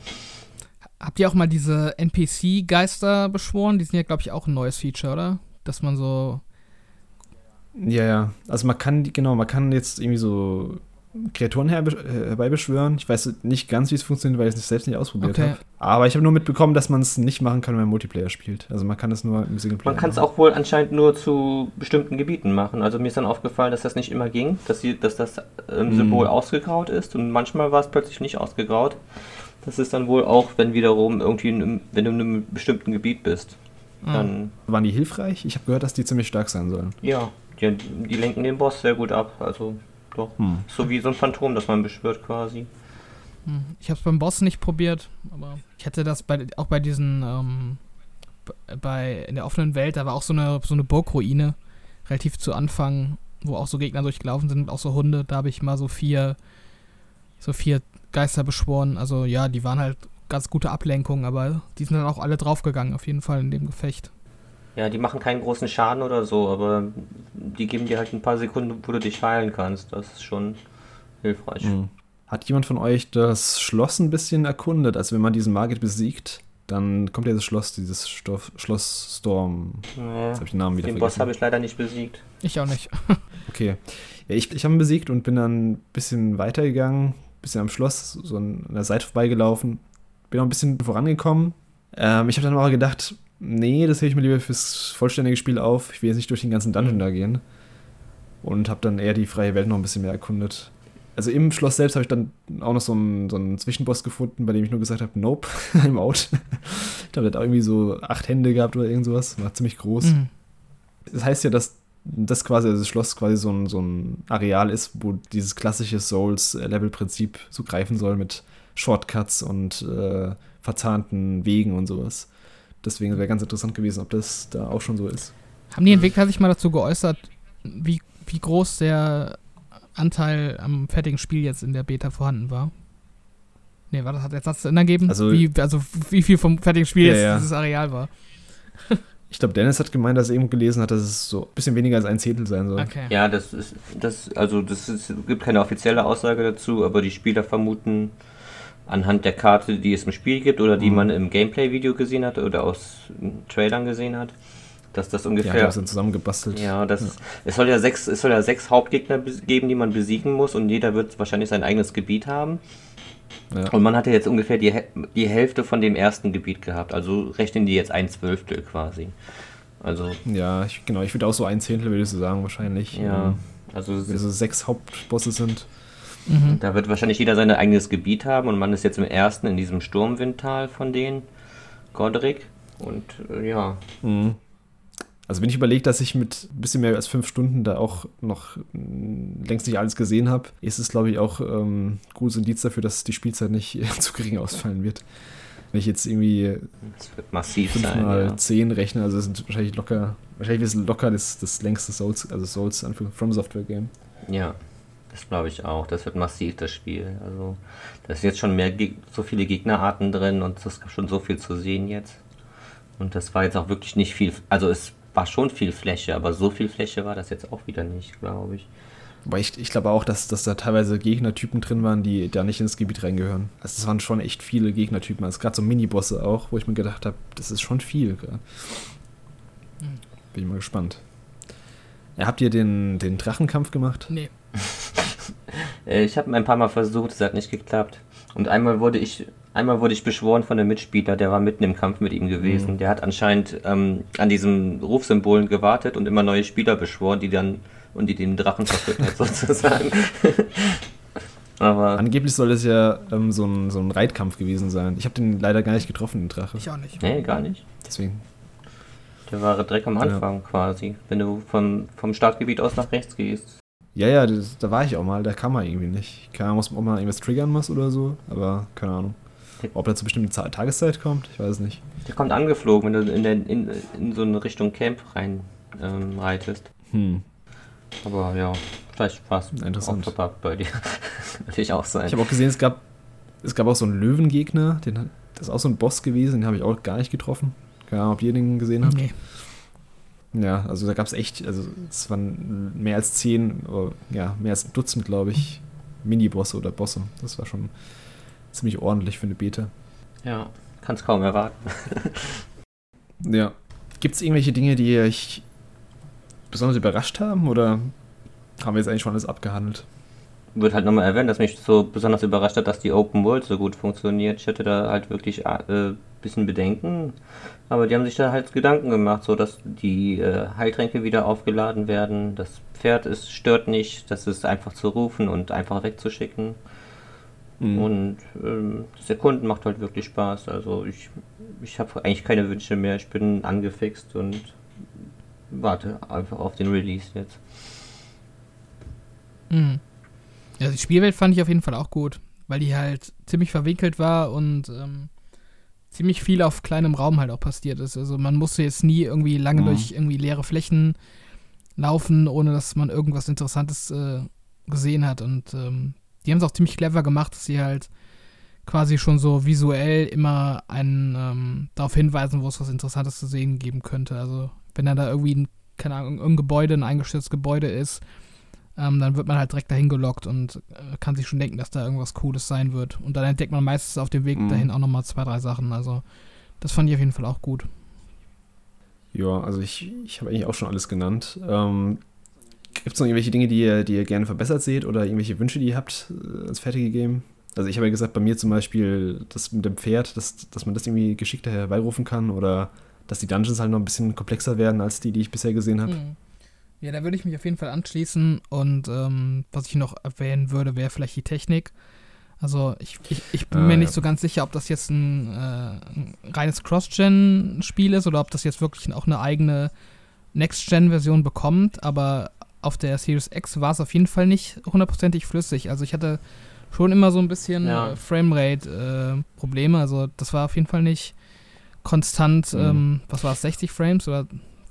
Speaker 2: Habt ihr auch mal diese NPC-Geister beschworen? Die sind ja, glaube ich, auch ein neues Feature, oder? dass man so.
Speaker 1: Ja, ja. Also man kann, genau, man kann jetzt irgendwie so Kreaturen herbeibeschwören. Ich weiß nicht ganz, wie es funktioniert, weil ich es selbst nicht ausprobiert okay. habe. Aber ich habe nur mitbekommen, dass man es nicht machen kann, wenn man Multiplayer spielt. Also man kann es nur im Singleplayer.
Speaker 3: Man kann es auch wohl anscheinend nur zu bestimmten Gebieten machen. Also mir ist dann aufgefallen, dass das nicht immer ging, dass, die, dass das ähm, Symbol mm. ausgegraut ist und manchmal war es plötzlich nicht ausgegraut. Das ist dann wohl auch, wenn wiederum irgendwie, in, wenn du in einem bestimmten Gebiet bist.
Speaker 1: Mhm. Dann Waren die hilfreich? Ich habe gehört, dass die ziemlich stark sein sollen.
Speaker 3: Ja, die, die lenken den Boss sehr gut ab. Also doch. Hm. So wie so ein Phantom, das man beschwört quasi.
Speaker 2: Hm. Ich habe es beim Boss nicht probiert, aber ich hätte das bei, auch bei diesen, ähm, bei in der offenen Welt, da war auch so eine, so eine Burgruine, relativ zu Anfang, wo auch so Gegner durchgelaufen sind, auch so Hunde. Da habe ich mal so vier, so vier Geister beschworen. Also ja, die waren halt ganz gute Ablenkung, aber die sind dann auch alle draufgegangen, auf jeden Fall in dem Gefecht.
Speaker 3: Ja, die machen keinen großen Schaden oder so, aber die geben dir halt ein paar Sekunden, wo du dich heilen kannst. Das ist schon hilfreich. Mhm.
Speaker 1: Hat jemand von euch das Schloss ein bisschen erkundet? Also wenn man diesen Margit besiegt, dann kommt ja das Schloss, dieses Stoff, Schloss Storm.
Speaker 3: Nee, Jetzt habe ich den Namen wieder Den vergessen. Boss habe ich leider nicht besiegt.
Speaker 2: Ich auch nicht.
Speaker 1: okay. Ja, ich, ich habe ihn besiegt und bin dann ein bisschen weitergegangen, bisschen am Schloss, so an der Seite vorbeigelaufen. Bin noch ein bisschen vorangekommen. Ähm, ich habe dann aber gedacht, nee, das hebe ich mir lieber fürs vollständige Spiel auf. Ich will jetzt nicht durch den ganzen Dungeon da gehen. Und habe dann eher die freie Welt noch ein bisschen mehr erkundet. Also im Schloss selbst habe ich dann auch noch so einen, so einen Zwischenboss gefunden, bei dem ich nur gesagt habe, nope, I'm out. ich glaube, der hat irgendwie so acht Hände gehabt oder irgend sowas. War ziemlich groß. Mhm. Das heißt ja, dass das quasi, also das Schloss quasi so ein, so ein Areal ist, wo dieses klassische Souls-Level-Prinzip so greifen soll mit Shortcuts und äh, verzahnten Wegen und sowas. Deswegen wäre ganz interessant gewesen, ob das da auch schon so ist.
Speaker 2: Haben die Entwickler sich mal dazu geäußert, wie, wie groß der Anteil am fertigen Spiel jetzt in der Beta vorhanden war? Nee, war das, hat jetzt das Sinn ergeben? Also wie, also wie viel vom fertigen Spiel ja, jetzt ja. dieses Areal war?
Speaker 1: Ich glaube, Dennis hat gemeint, dass er eben gelesen hat, dass es so ein bisschen weniger als ein Zehntel sein soll.
Speaker 3: Okay. Ja, das ist, das, also das ist, gibt keine offizielle Aussage dazu, aber die Spieler vermuten, anhand der Karte, die es im Spiel gibt oder die mhm. man im Gameplay-Video gesehen hat oder aus Trailern gesehen hat, dass das ungefähr. Ja,
Speaker 1: das sind zusammengebastelt.
Speaker 3: Ja, das ja. es soll ja sechs, es soll ja sechs Hauptgegner geben, die man besiegen muss und jeder wird wahrscheinlich sein eigenes Gebiet haben. Ja. Und man hatte jetzt ungefähr die, die Hälfte von dem ersten Gebiet gehabt, also rechnen die jetzt ein Zwölftel quasi. Also.
Speaker 1: Ja, ich, genau, ich würde auch so ein Zehntel, würde ich so sagen, wahrscheinlich.
Speaker 3: Ja.
Speaker 1: Also, also sechs Hauptbosse sind.
Speaker 3: Mhm. Da wird wahrscheinlich jeder sein eigenes Gebiet haben und man ist jetzt im ersten in diesem Sturmwindtal von denen, Godric. Und äh, ja.
Speaker 1: Mhm. Also wenn ich überlege, dass ich mit ein bisschen mehr als fünf Stunden da auch noch mm, längst nicht alles gesehen habe, ist es, glaube ich, auch ähm, gutes Indiz dafür, dass die Spielzeit nicht zu gering ausfallen wird. Wenn ich jetzt irgendwie
Speaker 3: das wird massiv
Speaker 1: 5 sein, mal ja. 10 rechne, also sind wahrscheinlich locker, wahrscheinlich ist locker das, das längste Souls, also Souls From Software Game.
Speaker 3: Ja. Das glaube ich auch. Das wird massiv, das Spiel. Also, da ist jetzt schon mehr, so viele Gegnerarten drin und es gibt schon so viel zu sehen jetzt. Und das war jetzt auch wirklich nicht viel. Also, es war schon viel Fläche, aber so viel Fläche war das jetzt auch wieder nicht, glaube ich.
Speaker 1: Aber ich, ich glaube auch, dass, dass da teilweise Gegnertypen drin waren, die da nicht ins Gebiet reingehören. Also, es waren schon echt viele Gegnertypen. Also, gerade so Minibosse auch, wo ich mir gedacht habe, das ist schon viel. Bin ich mal gespannt. Ja, habt ihr den, den Drachenkampf gemacht?
Speaker 2: Nee.
Speaker 3: Äh, ich habe ein paar Mal versucht, es hat nicht geklappt. Und einmal wurde ich, einmal wurde ich beschworen von einem Mitspieler, der war mitten im Kampf mit ihm gewesen. Mhm. Der hat anscheinend ähm, an diesen Rufsymbolen gewartet und immer neue Spieler beschworen, die dann und die den Drachen verführt hat sozusagen.
Speaker 1: Aber Angeblich soll es ja ähm, so, ein, so ein Reitkampf gewesen sein. Ich habe den leider gar nicht getroffen, den Drache.
Speaker 2: Ich auch nicht.
Speaker 3: Nee, gar nicht.
Speaker 1: Deswegen.
Speaker 3: Der war direkt am Anfang ja. quasi. Wenn du von, vom Startgebiet aus nach rechts gehst.
Speaker 1: Ja, ja, das, da war ich auch mal, da kann man irgendwie nicht. Keine Ahnung, ob man irgendwas triggern muss oder so, aber keine Ahnung. Ob er zu bestimmten Tageszeit kommt, ich weiß nicht.
Speaker 3: Der kommt angeflogen, wenn du in, der, in, in so eine Richtung Camp rein ähm, reitest.
Speaker 1: Hm.
Speaker 3: Aber ja, vielleicht war es
Speaker 1: Interessant.
Speaker 3: auch bei dir. Natürlich auch sein.
Speaker 1: Ich habe auch gesehen, es gab, es gab auch so einen Löwengegner, den, das ist auch so ein Boss gewesen, den habe ich auch gar nicht getroffen. Keine Ahnung, ob ihr den gesehen habt. Nee. Ja, also da gab es echt, also es waren mehr als zehn, oder, ja, mehr als ein Dutzend, glaube ich, Mini-Bosse oder Bosse. Das war schon ziemlich ordentlich für eine Beta.
Speaker 3: Ja, kann es kaum erwarten.
Speaker 1: ja. Gibt es irgendwelche Dinge, die euch besonders überrascht haben oder haben wir jetzt eigentlich schon alles abgehandelt?
Speaker 3: Wird halt nochmal erwähnt, dass mich so besonders überrascht hat, dass die Open World so gut funktioniert. Ich hatte da halt wirklich ein äh, bisschen Bedenken, aber die haben sich da halt Gedanken gemacht, so dass die äh, Heiltränke wieder aufgeladen werden. Das Pferd ist, stört nicht, das ist einfach zu rufen und einfach wegzuschicken. Mhm. Und ähm, das Erkunden macht halt wirklich Spaß. Also ich, ich habe eigentlich keine Wünsche mehr. Ich bin angefixt und warte einfach auf den Release jetzt.
Speaker 2: Mhm. Ja, die Spielwelt fand ich auf jeden Fall auch gut, weil die halt ziemlich verwinkelt war und ähm, ziemlich viel auf kleinem Raum halt auch passiert ist. Also man musste jetzt nie irgendwie lange mhm. durch irgendwie leere Flächen laufen, ohne dass man irgendwas Interessantes äh, gesehen hat. Und ähm, die haben es auch ziemlich clever gemacht, dass sie halt quasi schon so visuell immer einen ähm, darauf hinweisen, wo es was Interessantes zu sehen geben könnte. Also wenn dann da irgendwie ein, keine Ahnung, irgendein Gebäude, ein eingestürztes Gebäude ist, ähm, dann wird man halt direkt dahin gelockt und äh, kann sich schon denken, dass da irgendwas Cooles sein wird. Und dann entdeckt man meistens auf dem Weg mhm. dahin auch nochmal zwei, drei Sachen. Also das fand ich auf jeden Fall auch gut.
Speaker 1: Ja, also ich, ich habe eigentlich auch schon alles genannt. Ähm, Gibt es noch irgendwelche Dinge, die ihr, die ihr gerne verbessert seht oder irgendwelche Wünsche, die ihr habt äh, als fertige Game? Also ich habe ja gesagt, bei mir zum Beispiel das mit dem Pferd, dass, dass man das irgendwie geschickter herbeirufen kann oder dass die Dungeons halt noch ein bisschen komplexer werden als die, die ich bisher gesehen habe. Mhm.
Speaker 2: Ja, da würde ich mich auf jeden Fall anschließen und ähm, was ich noch erwähnen würde, wäre vielleicht die Technik. Also ich, ich, ich bin ah, mir ja. nicht so ganz sicher, ob das jetzt ein, äh, ein reines Cross-Gen-Spiel ist oder ob das jetzt wirklich auch eine eigene Next-Gen-Version bekommt, aber auf der Series X war es auf jeden Fall nicht hundertprozentig flüssig. Also ich hatte schon immer so ein bisschen ja. Framerate-Probleme. Äh, also das war auf jeden Fall nicht konstant, mhm. ähm, was war es, 60 Frames oder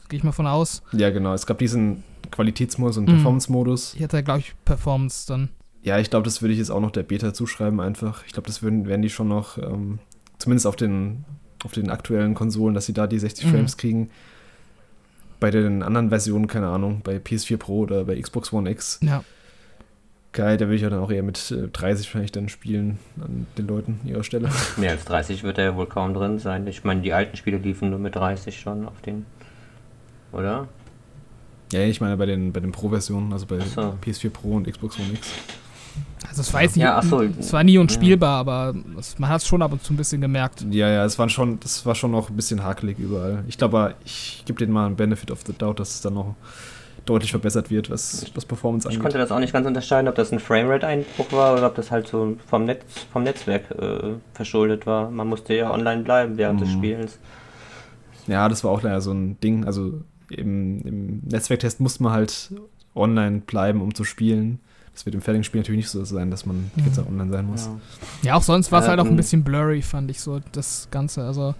Speaker 2: gehe ich mal von aus.
Speaker 1: Ja, genau. Es gab diesen Qualitätsmodus und mhm. Performance-Modus.
Speaker 2: Ich hatte, glaube ich, Performance dann.
Speaker 1: Ja, ich glaube, das würde ich jetzt auch noch der Beta zuschreiben einfach. Ich glaube, das würden, werden die schon noch, ähm, zumindest auf den, auf den aktuellen Konsolen, dass sie da die 60 mhm. Frames kriegen bei den anderen Versionen, keine Ahnung, bei PS4 Pro oder bei Xbox One X.
Speaker 2: Ja.
Speaker 1: Geil, da würde ich ja dann auch eher mit 30 äh, wahrscheinlich dann spielen an den Leuten ihrer Stelle.
Speaker 3: Mehr als 30 wird er ja wohl kaum drin sein. Ich meine, die alten Spiele liefen nur mit 30 schon auf den. Oder?
Speaker 1: Ja, ich meine bei den, bei den Pro-Versionen, also bei so. PS4 Pro und Xbox One X.
Speaker 2: Also es war jetzt nicht, ja, so. es war nie unspielbar, ja. aber es, man hat es schon ab und zu ein bisschen gemerkt.
Speaker 1: Ja, ja, es war schon, das war schon noch ein bisschen hakelig überall. Ich glaube, ich gebe denen mal einen Benefit of the Doubt, dass es dann noch deutlich verbessert wird, was das Performance
Speaker 3: angeht. Ich konnte das auch nicht ganz unterscheiden, ob das ein Framerate-Einbruch war oder ob das halt so vom, Netz, vom Netzwerk äh, verschuldet war. Man musste ja online bleiben während mhm. des Spiels.
Speaker 1: Ja, das war auch leider so ein Ding. Also im, im Netzwerktest musste man halt online bleiben, um zu spielen. Das wird im fertigen Spiel natürlich nicht so sein, dass man die ganze Zeit online sein muss.
Speaker 2: Ja, ja auch sonst war es äh, halt auch ein bisschen blurry, fand ich so, das Ganze. Also,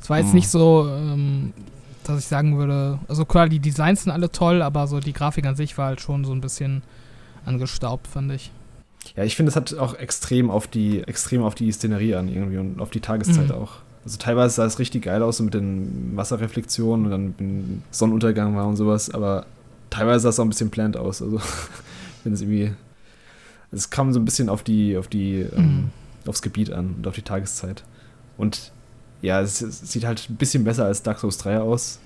Speaker 2: es war jetzt mh. nicht so, ähm, dass ich sagen würde, also klar, die Designs sind alle toll, aber so die Grafik an sich war halt schon so ein bisschen angestaubt, fand ich.
Speaker 1: Ja, ich finde, es hat auch extrem auf die, extrem auf die Szenerie an irgendwie und auf die Tageszeit mhm. auch. Also teilweise sah es richtig geil aus, so mit den Wasserreflexionen und dann mit dem Sonnenuntergang war und sowas, aber teilweise sah es auch ein bisschen plant aus. Also wenn es irgendwie. Es kam so ein bisschen auf die, auf die, ähm, mhm. ähm, aufs Gebiet an und auf die Tageszeit. Und ja, es, es, sieht halt ein bisschen besser als Dark Souls 3 aus.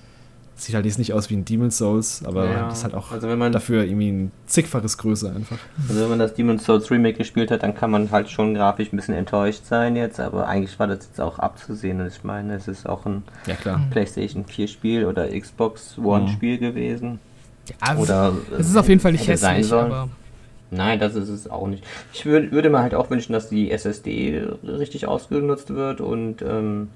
Speaker 1: Sieht halt jetzt nicht aus wie ein Demon's Souls, aber ja, das ist halt auch also man, dafür irgendwie ein zigfaches größer einfach.
Speaker 3: Also wenn man das Demon's Souls Remake gespielt hat, dann kann man halt schon grafisch ein bisschen enttäuscht sein jetzt, aber eigentlich war das jetzt auch abzusehen und ich meine, es ist auch ein
Speaker 1: ja,
Speaker 3: PlayStation 4 Spiel oder Xbox One mhm. Spiel gewesen.
Speaker 2: Ja, Oder, es ist auf jeden Fall nicht hässlich, aber.
Speaker 3: Nein, das ist es auch nicht. Ich würd, würde mir halt auch wünschen, dass die SSD richtig ausgenutzt wird und ähm,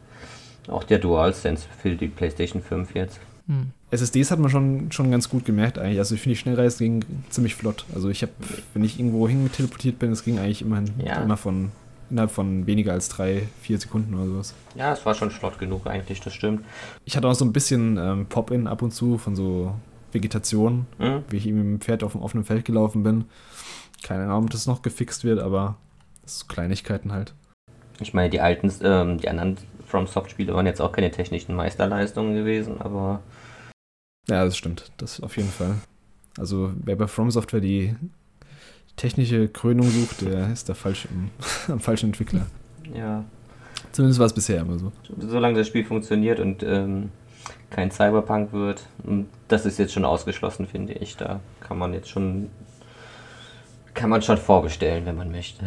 Speaker 3: auch der DualSense für die PlayStation 5 jetzt.
Speaker 1: Hm. SSDs hat man schon, schon ganz gut gemerkt eigentlich. Also ich finde die Schnellreise ging ziemlich flott. Also ich habe, wenn ich irgendwo hin teleportiert bin, es ging eigentlich immerhin ja. immer von innerhalb von weniger als drei, vier Sekunden oder sowas.
Speaker 3: Ja, es war schon flott genug eigentlich, das stimmt.
Speaker 1: Ich hatte auch so ein bisschen ähm, Pop-In ab und zu von so Vegetation, mhm. wie ich eben mit dem Pferd auf dem offenen Feld gelaufen bin. Keine Ahnung, ob das noch gefixt wird, aber das sind Kleinigkeiten halt.
Speaker 3: Ich meine, die alten, ähm, die anderen From Soft-Spiele waren jetzt auch keine technischen Meisterleistungen gewesen, aber.
Speaker 1: Ja, das stimmt. Das auf jeden Fall. Also, wer bei From Software die technische Krönung sucht, der ist da falsch im, am falschen Entwickler.
Speaker 3: Ja.
Speaker 1: Zumindest war es bisher immer so.
Speaker 3: Solange das Spiel funktioniert und ähm, kein Cyberpunk wird. Und das ist jetzt schon ausgeschlossen, finde ich. Da kann man jetzt schon kann man schon vorbestellen, wenn man möchte.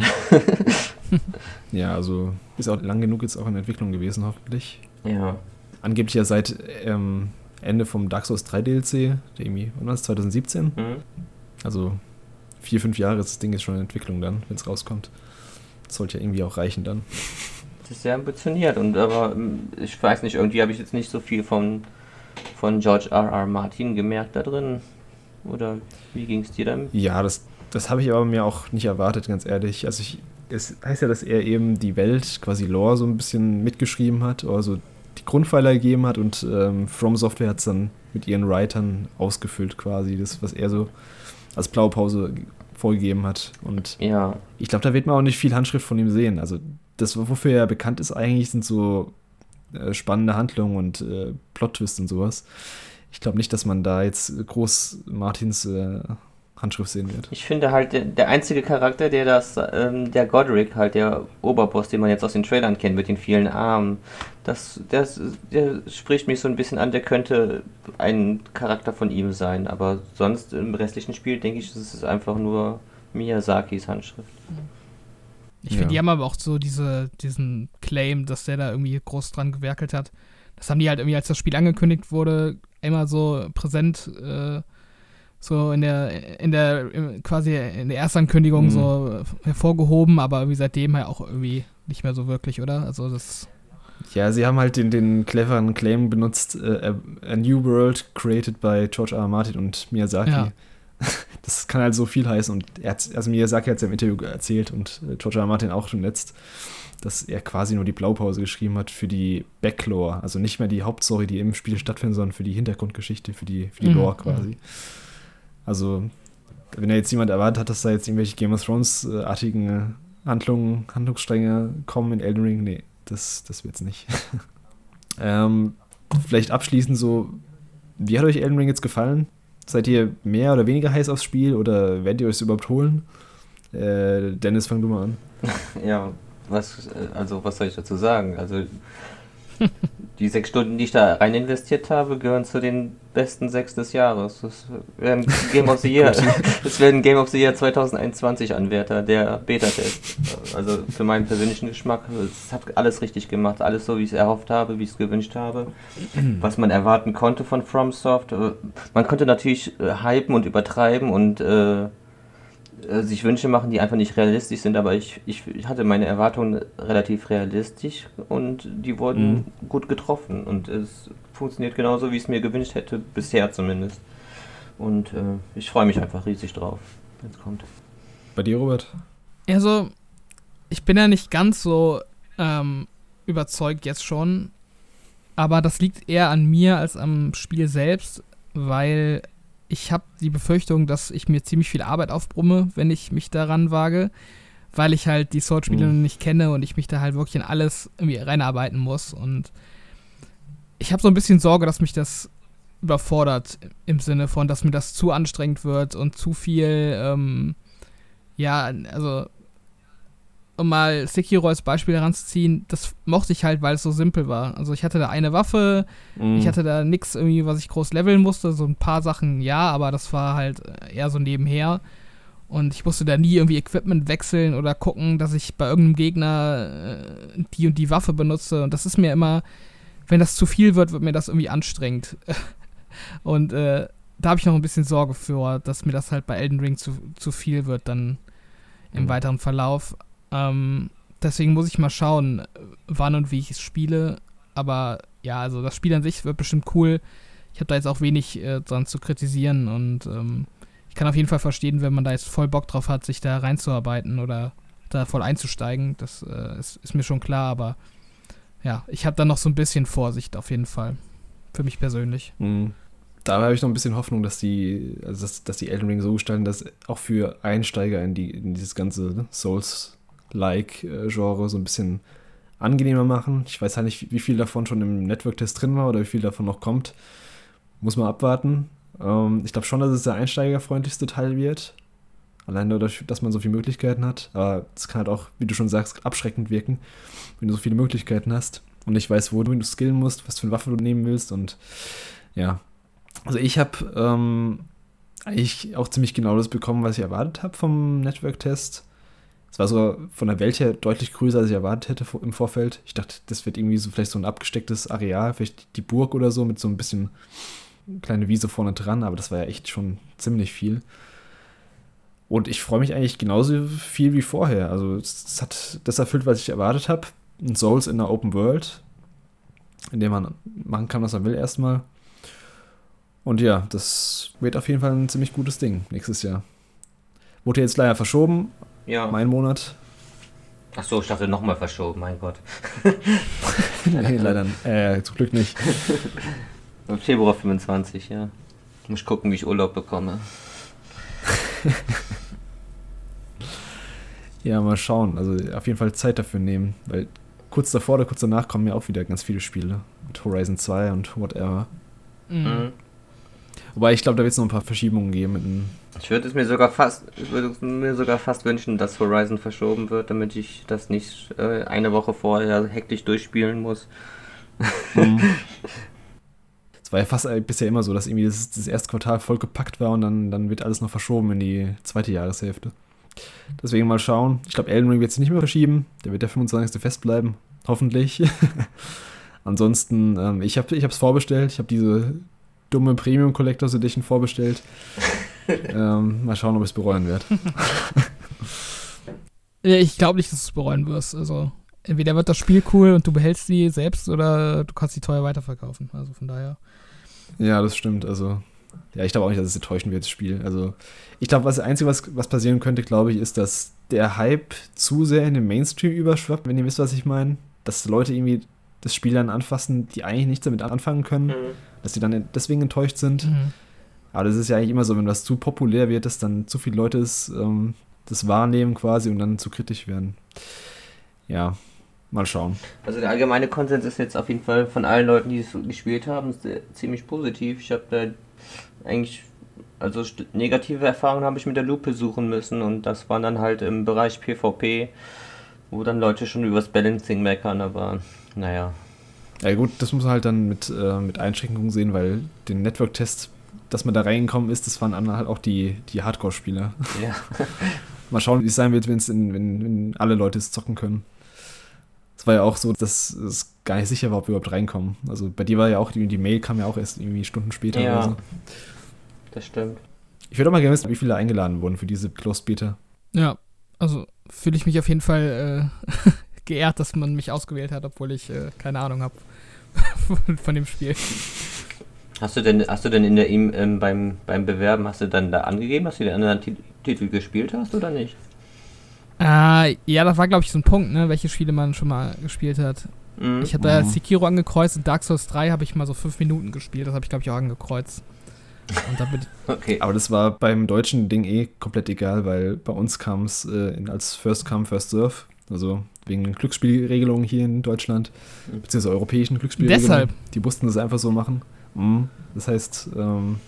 Speaker 1: ja, also ist auch lang genug jetzt auch in Entwicklung gewesen, hoffentlich.
Speaker 3: Ja.
Speaker 1: Angeblich ja seit ähm, Ende vom Dark Souls 3 DLC, der irgendwie, wann war das, 2017? Mhm. Also vier, fünf Jahre ist das Ding jetzt schon in Entwicklung dann, wenn es rauskommt. Das sollte ja irgendwie auch reichen dann.
Speaker 3: Das ist sehr ambitioniert und aber ähm, ich weiß nicht, irgendwie habe ich jetzt nicht so viel von, von George R. R. Martin gemerkt da drin. Oder wie ging es dir dann?
Speaker 1: Ja, das, das habe ich aber mir auch nicht erwartet, ganz ehrlich. Also ich, es heißt ja, dass er eben die Welt, quasi Lore, so ein bisschen mitgeschrieben hat, also die Grundpfeiler gegeben hat und ähm, From Software hat es dann mit ihren Writern ausgefüllt quasi, das, was er so als Blaupause vorgegeben hat. Und
Speaker 3: ja.
Speaker 1: ich glaube, da wird man auch nicht viel Handschrift von ihm sehen. Also das, wofür er bekannt ist eigentlich, sind so äh, spannende Handlungen und äh, Plot-Twists und sowas. Ich glaube nicht, dass man da jetzt groß Martins äh, Handschrift sehen wird.
Speaker 3: Ich finde halt, der, der einzige Charakter, der das, ähm, der Godric, halt der Oberboss, den man jetzt aus den Trailern kennt, mit den vielen Armen, das, das, der spricht mich so ein bisschen an, der könnte ein Charakter von ihm sein, aber sonst im restlichen Spiel denke ich, das ist einfach nur Miyazakis Handschrift.
Speaker 2: Ich finde, ja. die haben aber auch so diese, diesen Claim, dass der da irgendwie groß dran gewerkelt hat. Das haben die halt irgendwie, als das Spiel angekündigt wurde, immer so präsent äh, so in der, in der, quasi in der Erstankündigung mhm. so hervorgehoben, aber irgendwie seitdem halt auch irgendwie nicht mehr so wirklich, oder? Also das.
Speaker 1: Ja, sie haben halt den, den cleveren Claim benutzt, uh, a, New World created by George R. R. Martin und Miyazaki. Ja. Das kann halt so viel heißen und er hat, also Miyazaki hat es im Interview erzählt und äh, George R. R. Martin auch schon letzt, dass er quasi nur die Blaupause geschrieben hat für die Backlore, also nicht mehr die Hauptstory, die im Spiel stattfindet, sondern für die Hintergrundgeschichte, für die, für die mhm. Lore quasi. Mhm. Also, wenn da jetzt jemand erwartet hat, dass da jetzt irgendwelche Game of Thrones-artigen äh, Handlungen, Handlungsstränge kommen in Elden Ring, nee, das, das wird's nicht. ähm, vielleicht abschließend so, wie hat euch Elden Ring jetzt gefallen? Seid ihr mehr oder weniger heiß aufs Spiel oder werdet ihr euch überhaupt holen? Äh, Dennis, fang du mal an.
Speaker 3: Ja, was, äh, also was soll ich dazu sagen? Also die sechs Stunden, die ich da rein investiert habe, gehören zu den besten sechs des Jahres. Das werden Game of the Year, das werden Game of the Year 2021 Anwärter, der Beta-Test. Also für meinen persönlichen Geschmack, es hat alles richtig gemacht, alles so, wie ich es erhofft habe, wie ich es gewünscht habe, was man erwarten konnte von FromSoft. Man konnte natürlich äh, hypen und übertreiben und äh, äh, sich Wünsche machen, die einfach nicht realistisch sind, aber ich, ich, ich hatte meine Erwartungen relativ realistisch und die wurden mhm. gut getroffen und es funktioniert genauso, wie ich es mir gewünscht hätte, bisher zumindest. Und äh, ich freue mich einfach riesig drauf, wenn es kommt.
Speaker 1: Bei dir, Robert?
Speaker 2: Also, ich bin ja nicht ganz so ähm, überzeugt jetzt schon, aber das liegt eher an mir als am Spiel selbst, weil ich habe die Befürchtung, dass ich mir ziemlich viel Arbeit aufbrumme, wenn ich mich daran wage, weil ich halt die Sword-Spiele mhm. nicht kenne und ich mich da halt wirklich in alles irgendwie reinarbeiten muss. Und ich habe so ein bisschen Sorge, dass mich das überfordert im Sinne von, dass mir das zu anstrengend wird und zu viel, ähm, ja, also um mal Sekiro als Beispiel heranzuziehen, das mochte ich halt, weil es so simpel war. Also ich hatte da eine Waffe, mm. ich hatte da nichts irgendwie, was ich groß leveln musste, so ein paar Sachen ja, aber das war halt eher so nebenher. Und ich musste da nie irgendwie Equipment wechseln oder gucken, dass ich bei irgendeinem Gegner äh, die und die Waffe benutze. Und das ist mir immer, wenn das zu viel wird, wird mir das irgendwie anstrengend. und äh, da habe ich noch ein bisschen Sorge für, dass mir das halt bei Elden Ring zu, zu viel wird dann im mhm. weiteren Verlauf. Ähm, deswegen muss ich mal schauen, wann und wie ich es spiele. Aber ja, also das Spiel an sich wird bestimmt cool. Ich habe da jetzt auch wenig äh, dran zu kritisieren und ähm, ich kann auf jeden Fall verstehen, wenn man da jetzt voll Bock drauf hat, sich da reinzuarbeiten oder da voll einzusteigen. Das äh, ist, ist, mir schon klar, aber ja, ich habe da noch so ein bisschen Vorsicht auf jeden Fall. Für mich persönlich.
Speaker 1: Mhm. Da habe ich noch ein bisschen Hoffnung, dass die, also dass, dass die Elden Ring so gestalten, dass auch für Einsteiger in, die, in dieses ganze Souls like-Genre so ein bisschen angenehmer machen. Ich weiß halt nicht, wie viel davon schon im Network-Test drin war oder wie viel davon noch kommt. Muss man abwarten. Ähm, ich glaube schon, dass es der einsteigerfreundlichste Teil wird. Allein dadurch, dass man so viele Möglichkeiten hat. Aber es kann halt auch, wie du schon sagst, abschreckend wirken, wenn du so viele Möglichkeiten hast. und nicht weißt, wo du skillen musst, was für eine Waffe du nehmen willst und ja. Also ich habe ähm, eigentlich auch ziemlich genau das bekommen, was ich erwartet habe vom Network-Test. Es war sogar von der Welt her deutlich größer, als ich erwartet hätte im Vorfeld. Ich dachte, das wird irgendwie so vielleicht so ein abgestecktes Areal, vielleicht die Burg oder so, mit so ein bisschen kleine Wiese vorne dran, aber das war ja echt schon ziemlich viel. Und ich freue mich eigentlich genauso viel wie vorher. Also es hat das erfüllt, was ich erwartet habe. Ein Souls in der Open World, in dem man machen kann, was man will erstmal. Und ja, das wird auf jeden Fall ein ziemlich gutes Ding nächstes Jahr. Wurde jetzt leider verschoben.
Speaker 3: Ja.
Speaker 1: Mein Monat.
Speaker 3: Ach so, ich dachte nochmal verschoben, mein Gott.
Speaker 1: nee, leider äh, zum Glück nicht.
Speaker 3: Februar 25, ja. Muss gucken, wie ich Urlaub bekomme.
Speaker 1: ja, mal schauen. Also auf jeden Fall Zeit dafür nehmen, weil kurz davor oder kurz danach kommen ja auch wieder ganz viele Spiele. Mit Horizon 2 und whatever. Mhm. Wobei ich glaube, da wird es noch ein paar Verschiebungen geben.
Speaker 3: Ich würde es mir sogar fast, würde mir sogar fast wünschen, dass Horizon verschoben wird, damit ich das nicht äh, eine Woche vorher hektisch durchspielen muss.
Speaker 1: Mhm. Es war ja fast äh, bisher immer so, dass irgendwie das, das erste Quartal voll gepackt war und dann, dann wird alles noch verschoben in die zweite Jahreshälfte. Deswegen mal schauen. Ich glaube, Elden Ring wird sich nicht mehr verschieben. Der wird der 25. festbleiben. Hoffentlich. Ansonsten, ähm, ich habe es vorbestellt. Ich habe diese dumme Premium Collectors Edition vorbestellt. ähm, mal schauen, ob ich es bereuen werde.
Speaker 2: ich glaube nicht, dass du es bereuen wirst. Also, entweder wird das Spiel cool und du behältst sie selbst oder du kannst sie teuer weiterverkaufen. Also von daher.
Speaker 1: Ja, das stimmt. Also, ja, ich glaube auch nicht, dass es enttäuschen wird, das Spiel. Also, ich glaube, das Einzige, was, was passieren könnte, glaube ich, ist, dass der Hype zu sehr in den Mainstream überschwappt, wenn ihr wisst, was ich meine. Dass Leute irgendwie das Spiel dann anfassen, die eigentlich nichts damit anfangen können. Mhm. Dass die dann deswegen enttäuscht sind. Mhm. Aber das ist ja eigentlich immer so, wenn das zu populär wird, dass dann zu viele Leute es, ähm, das wahrnehmen quasi und dann zu kritisch werden. Ja, Mal schauen.
Speaker 3: Also der allgemeine Konsens ist jetzt auf jeden Fall von allen Leuten, die es gespielt haben, ziemlich positiv. Ich habe da eigentlich, also negative Erfahrungen habe ich mit der Lupe suchen müssen und das waren dann halt im Bereich PvP, wo dann Leute schon übers Balancing meckern, aber naja.
Speaker 1: Ja gut, das muss man halt dann mit, äh, mit Einschränkungen sehen, weil den Network-Test, dass man da reingekommen ist, das waren dann halt auch die, die Hardcore-Spieler. Ja. Mal schauen, wie es sein wird, wenn's in, wenn, wenn alle Leute es zocken können. Es war ja auch so, dass es gar nicht sicher war, ob wir überhaupt reinkommen. Also bei dir war ja auch, die, die Mail kam ja auch erst irgendwie Stunden später
Speaker 3: ja, oder so. Das stimmt.
Speaker 1: Ich würde auch mal gerne wissen, wie viele eingeladen wurden für diese Closed Beta.
Speaker 2: Ja, also fühle ich mich auf jeden Fall äh, geehrt, dass man mich ausgewählt hat, obwohl ich äh, keine Ahnung habe von, von, dem Spiel.
Speaker 3: Hast du denn, hast du denn in der ähm, beim, beim Bewerben, hast du dann da angegeben, dass du den anderen Titel gespielt hast oder nicht?
Speaker 2: Äh, ja, das war, glaube ich, so ein Punkt, ne, welche Spiele man schon mal gespielt hat. Mhm. Ich habe da mhm. Sekiro angekreuzt und Dark Souls 3 habe ich mal so fünf Minuten gespielt. Das habe ich, glaube ich, auch angekreuzt.
Speaker 1: okay. Aber das war beim deutschen Ding eh komplett egal, weil bei uns kam es äh, als First Come, First Serve. Also wegen Glücksspielregelungen hier in Deutschland, mhm. beziehungsweise europäischen Glücksspielregelungen. Deshalb. Die mussten das einfach so machen. Mhm. Das heißt, ähm,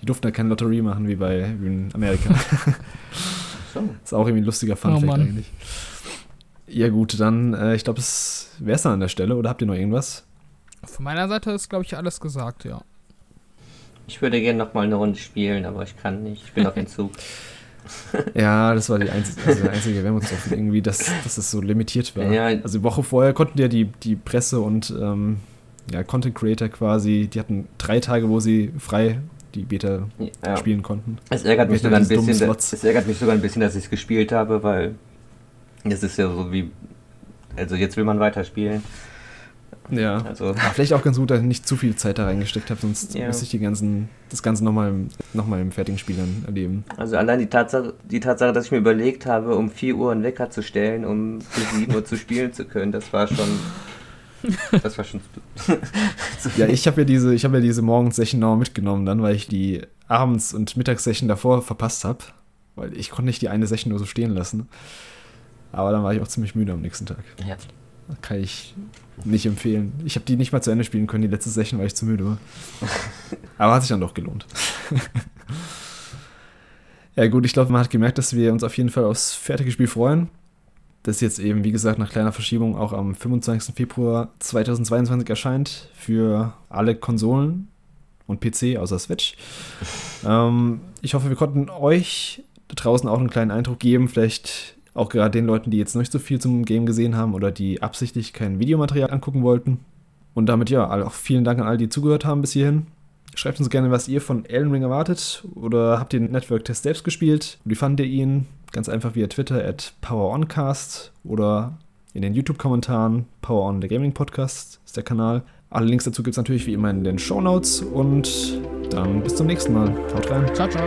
Speaker 1: die durften da keine Lotterie machen wie bei wie in Amerika. So. Ist auch irgendwie ein lustiger Funfact oh, eigentlich. Ja, gut, dann, äh, ich glaube, es wäre es dann an der Stelle, oder habt ihr noch irgendwas?
Speaker 2: Von meiner Seite ist, glaube ich, alles gesagt, ja.
Speaker 3: Ich würde gerne noch mal eine Runde spielen, aber ich kann nicht. Ich bin auf Entzug.
Speaker 1: ja, das war die einzige, also der einzige Wermutstropfen irgendwie, dass, dass es so limitiert war. Ja. Also die Woche vorher konnten ja die, die Presse und ähm, ja, Content Creator quasi, die hatten drei Tage, wo sie frei die Beta ja. spielen konnten.
Speaker 3: Es ärgert, mich sogar ein bisschen, dass, es ärgert mich sogar ein bisschen, dass ich es gespielt habe, weil es ist ja so wie. Also jetzt will man weiterspielen.
Speaker 1: Ja. Also. Ach, vielleicht auch ganz gut, dass ich nicht zu viel Zeit da reingesteckt habe, sonst ja. müsste ich die ganzen, das Ganze nochmal noch mal im fertigen Spiel dann erleben.
Speaker 3: Also allein die Tatsache, die Tatsache, dass ich mir überlegt habe, um 4 Uhr einen Wecker zu stellen, um bis 7 Uhr zu spielen zu können, das war schon Das war schon.
Speaker 1: ja, ich habe ja diese, ich habe ja diese Morgensession noch mitgenommen, dann, weil ich die Abends- und Mittagssession davor verpasst habe. Weil ich konnte nicht die eine Session nur so stehen lassen. Aber dann war ich auch ziemlich müde am nächsten Tag. Ja. Kann ich nicht empfehlen. Ich habe die nicht mal zu Ende spielen können, die letzte Session, weil ich zu müde war. Aber hat sich dann doch gelohnt. ja, gut, ich glaube, man hat gemerkt, dass wir uns auf jeden Fall aufs fertige Spiel freuen. Das jetzt eben, wie gesagt, nach kleiner Verschiebung auch am 25. Februar 2022 erscheint für alle Konsolen und PC außer Switch. ähm, ich hoffe, wir konnten euch da draußen auch einen kleinen Eindruck geben, vielleicht auch gerade den Leuten, die jetzt noch nicht so viel zum Game gesehen haben oder die absichtlich kein Videomaterial angucken wollten. Und damit ja, auch vielen Dank an alle, die zugehört haben bis hierhin. Schreibt uns gerne, was ihr von Elden Ring erwartet oder habt ihr den Network-Test selbst gespielt? Wie fandet ihr ihn? Ganz einfach via Twitter at PowerOnCast oder in den YouTube-Kommentaren. PowerOn, der Gaming-Podcast ist der Kanal. Alle Links dazu gibt es natürlich wie immer in den Show Notes und dann bis zum nächsten Mal. Haut rein.
Speaker 2: Ciao, ciao.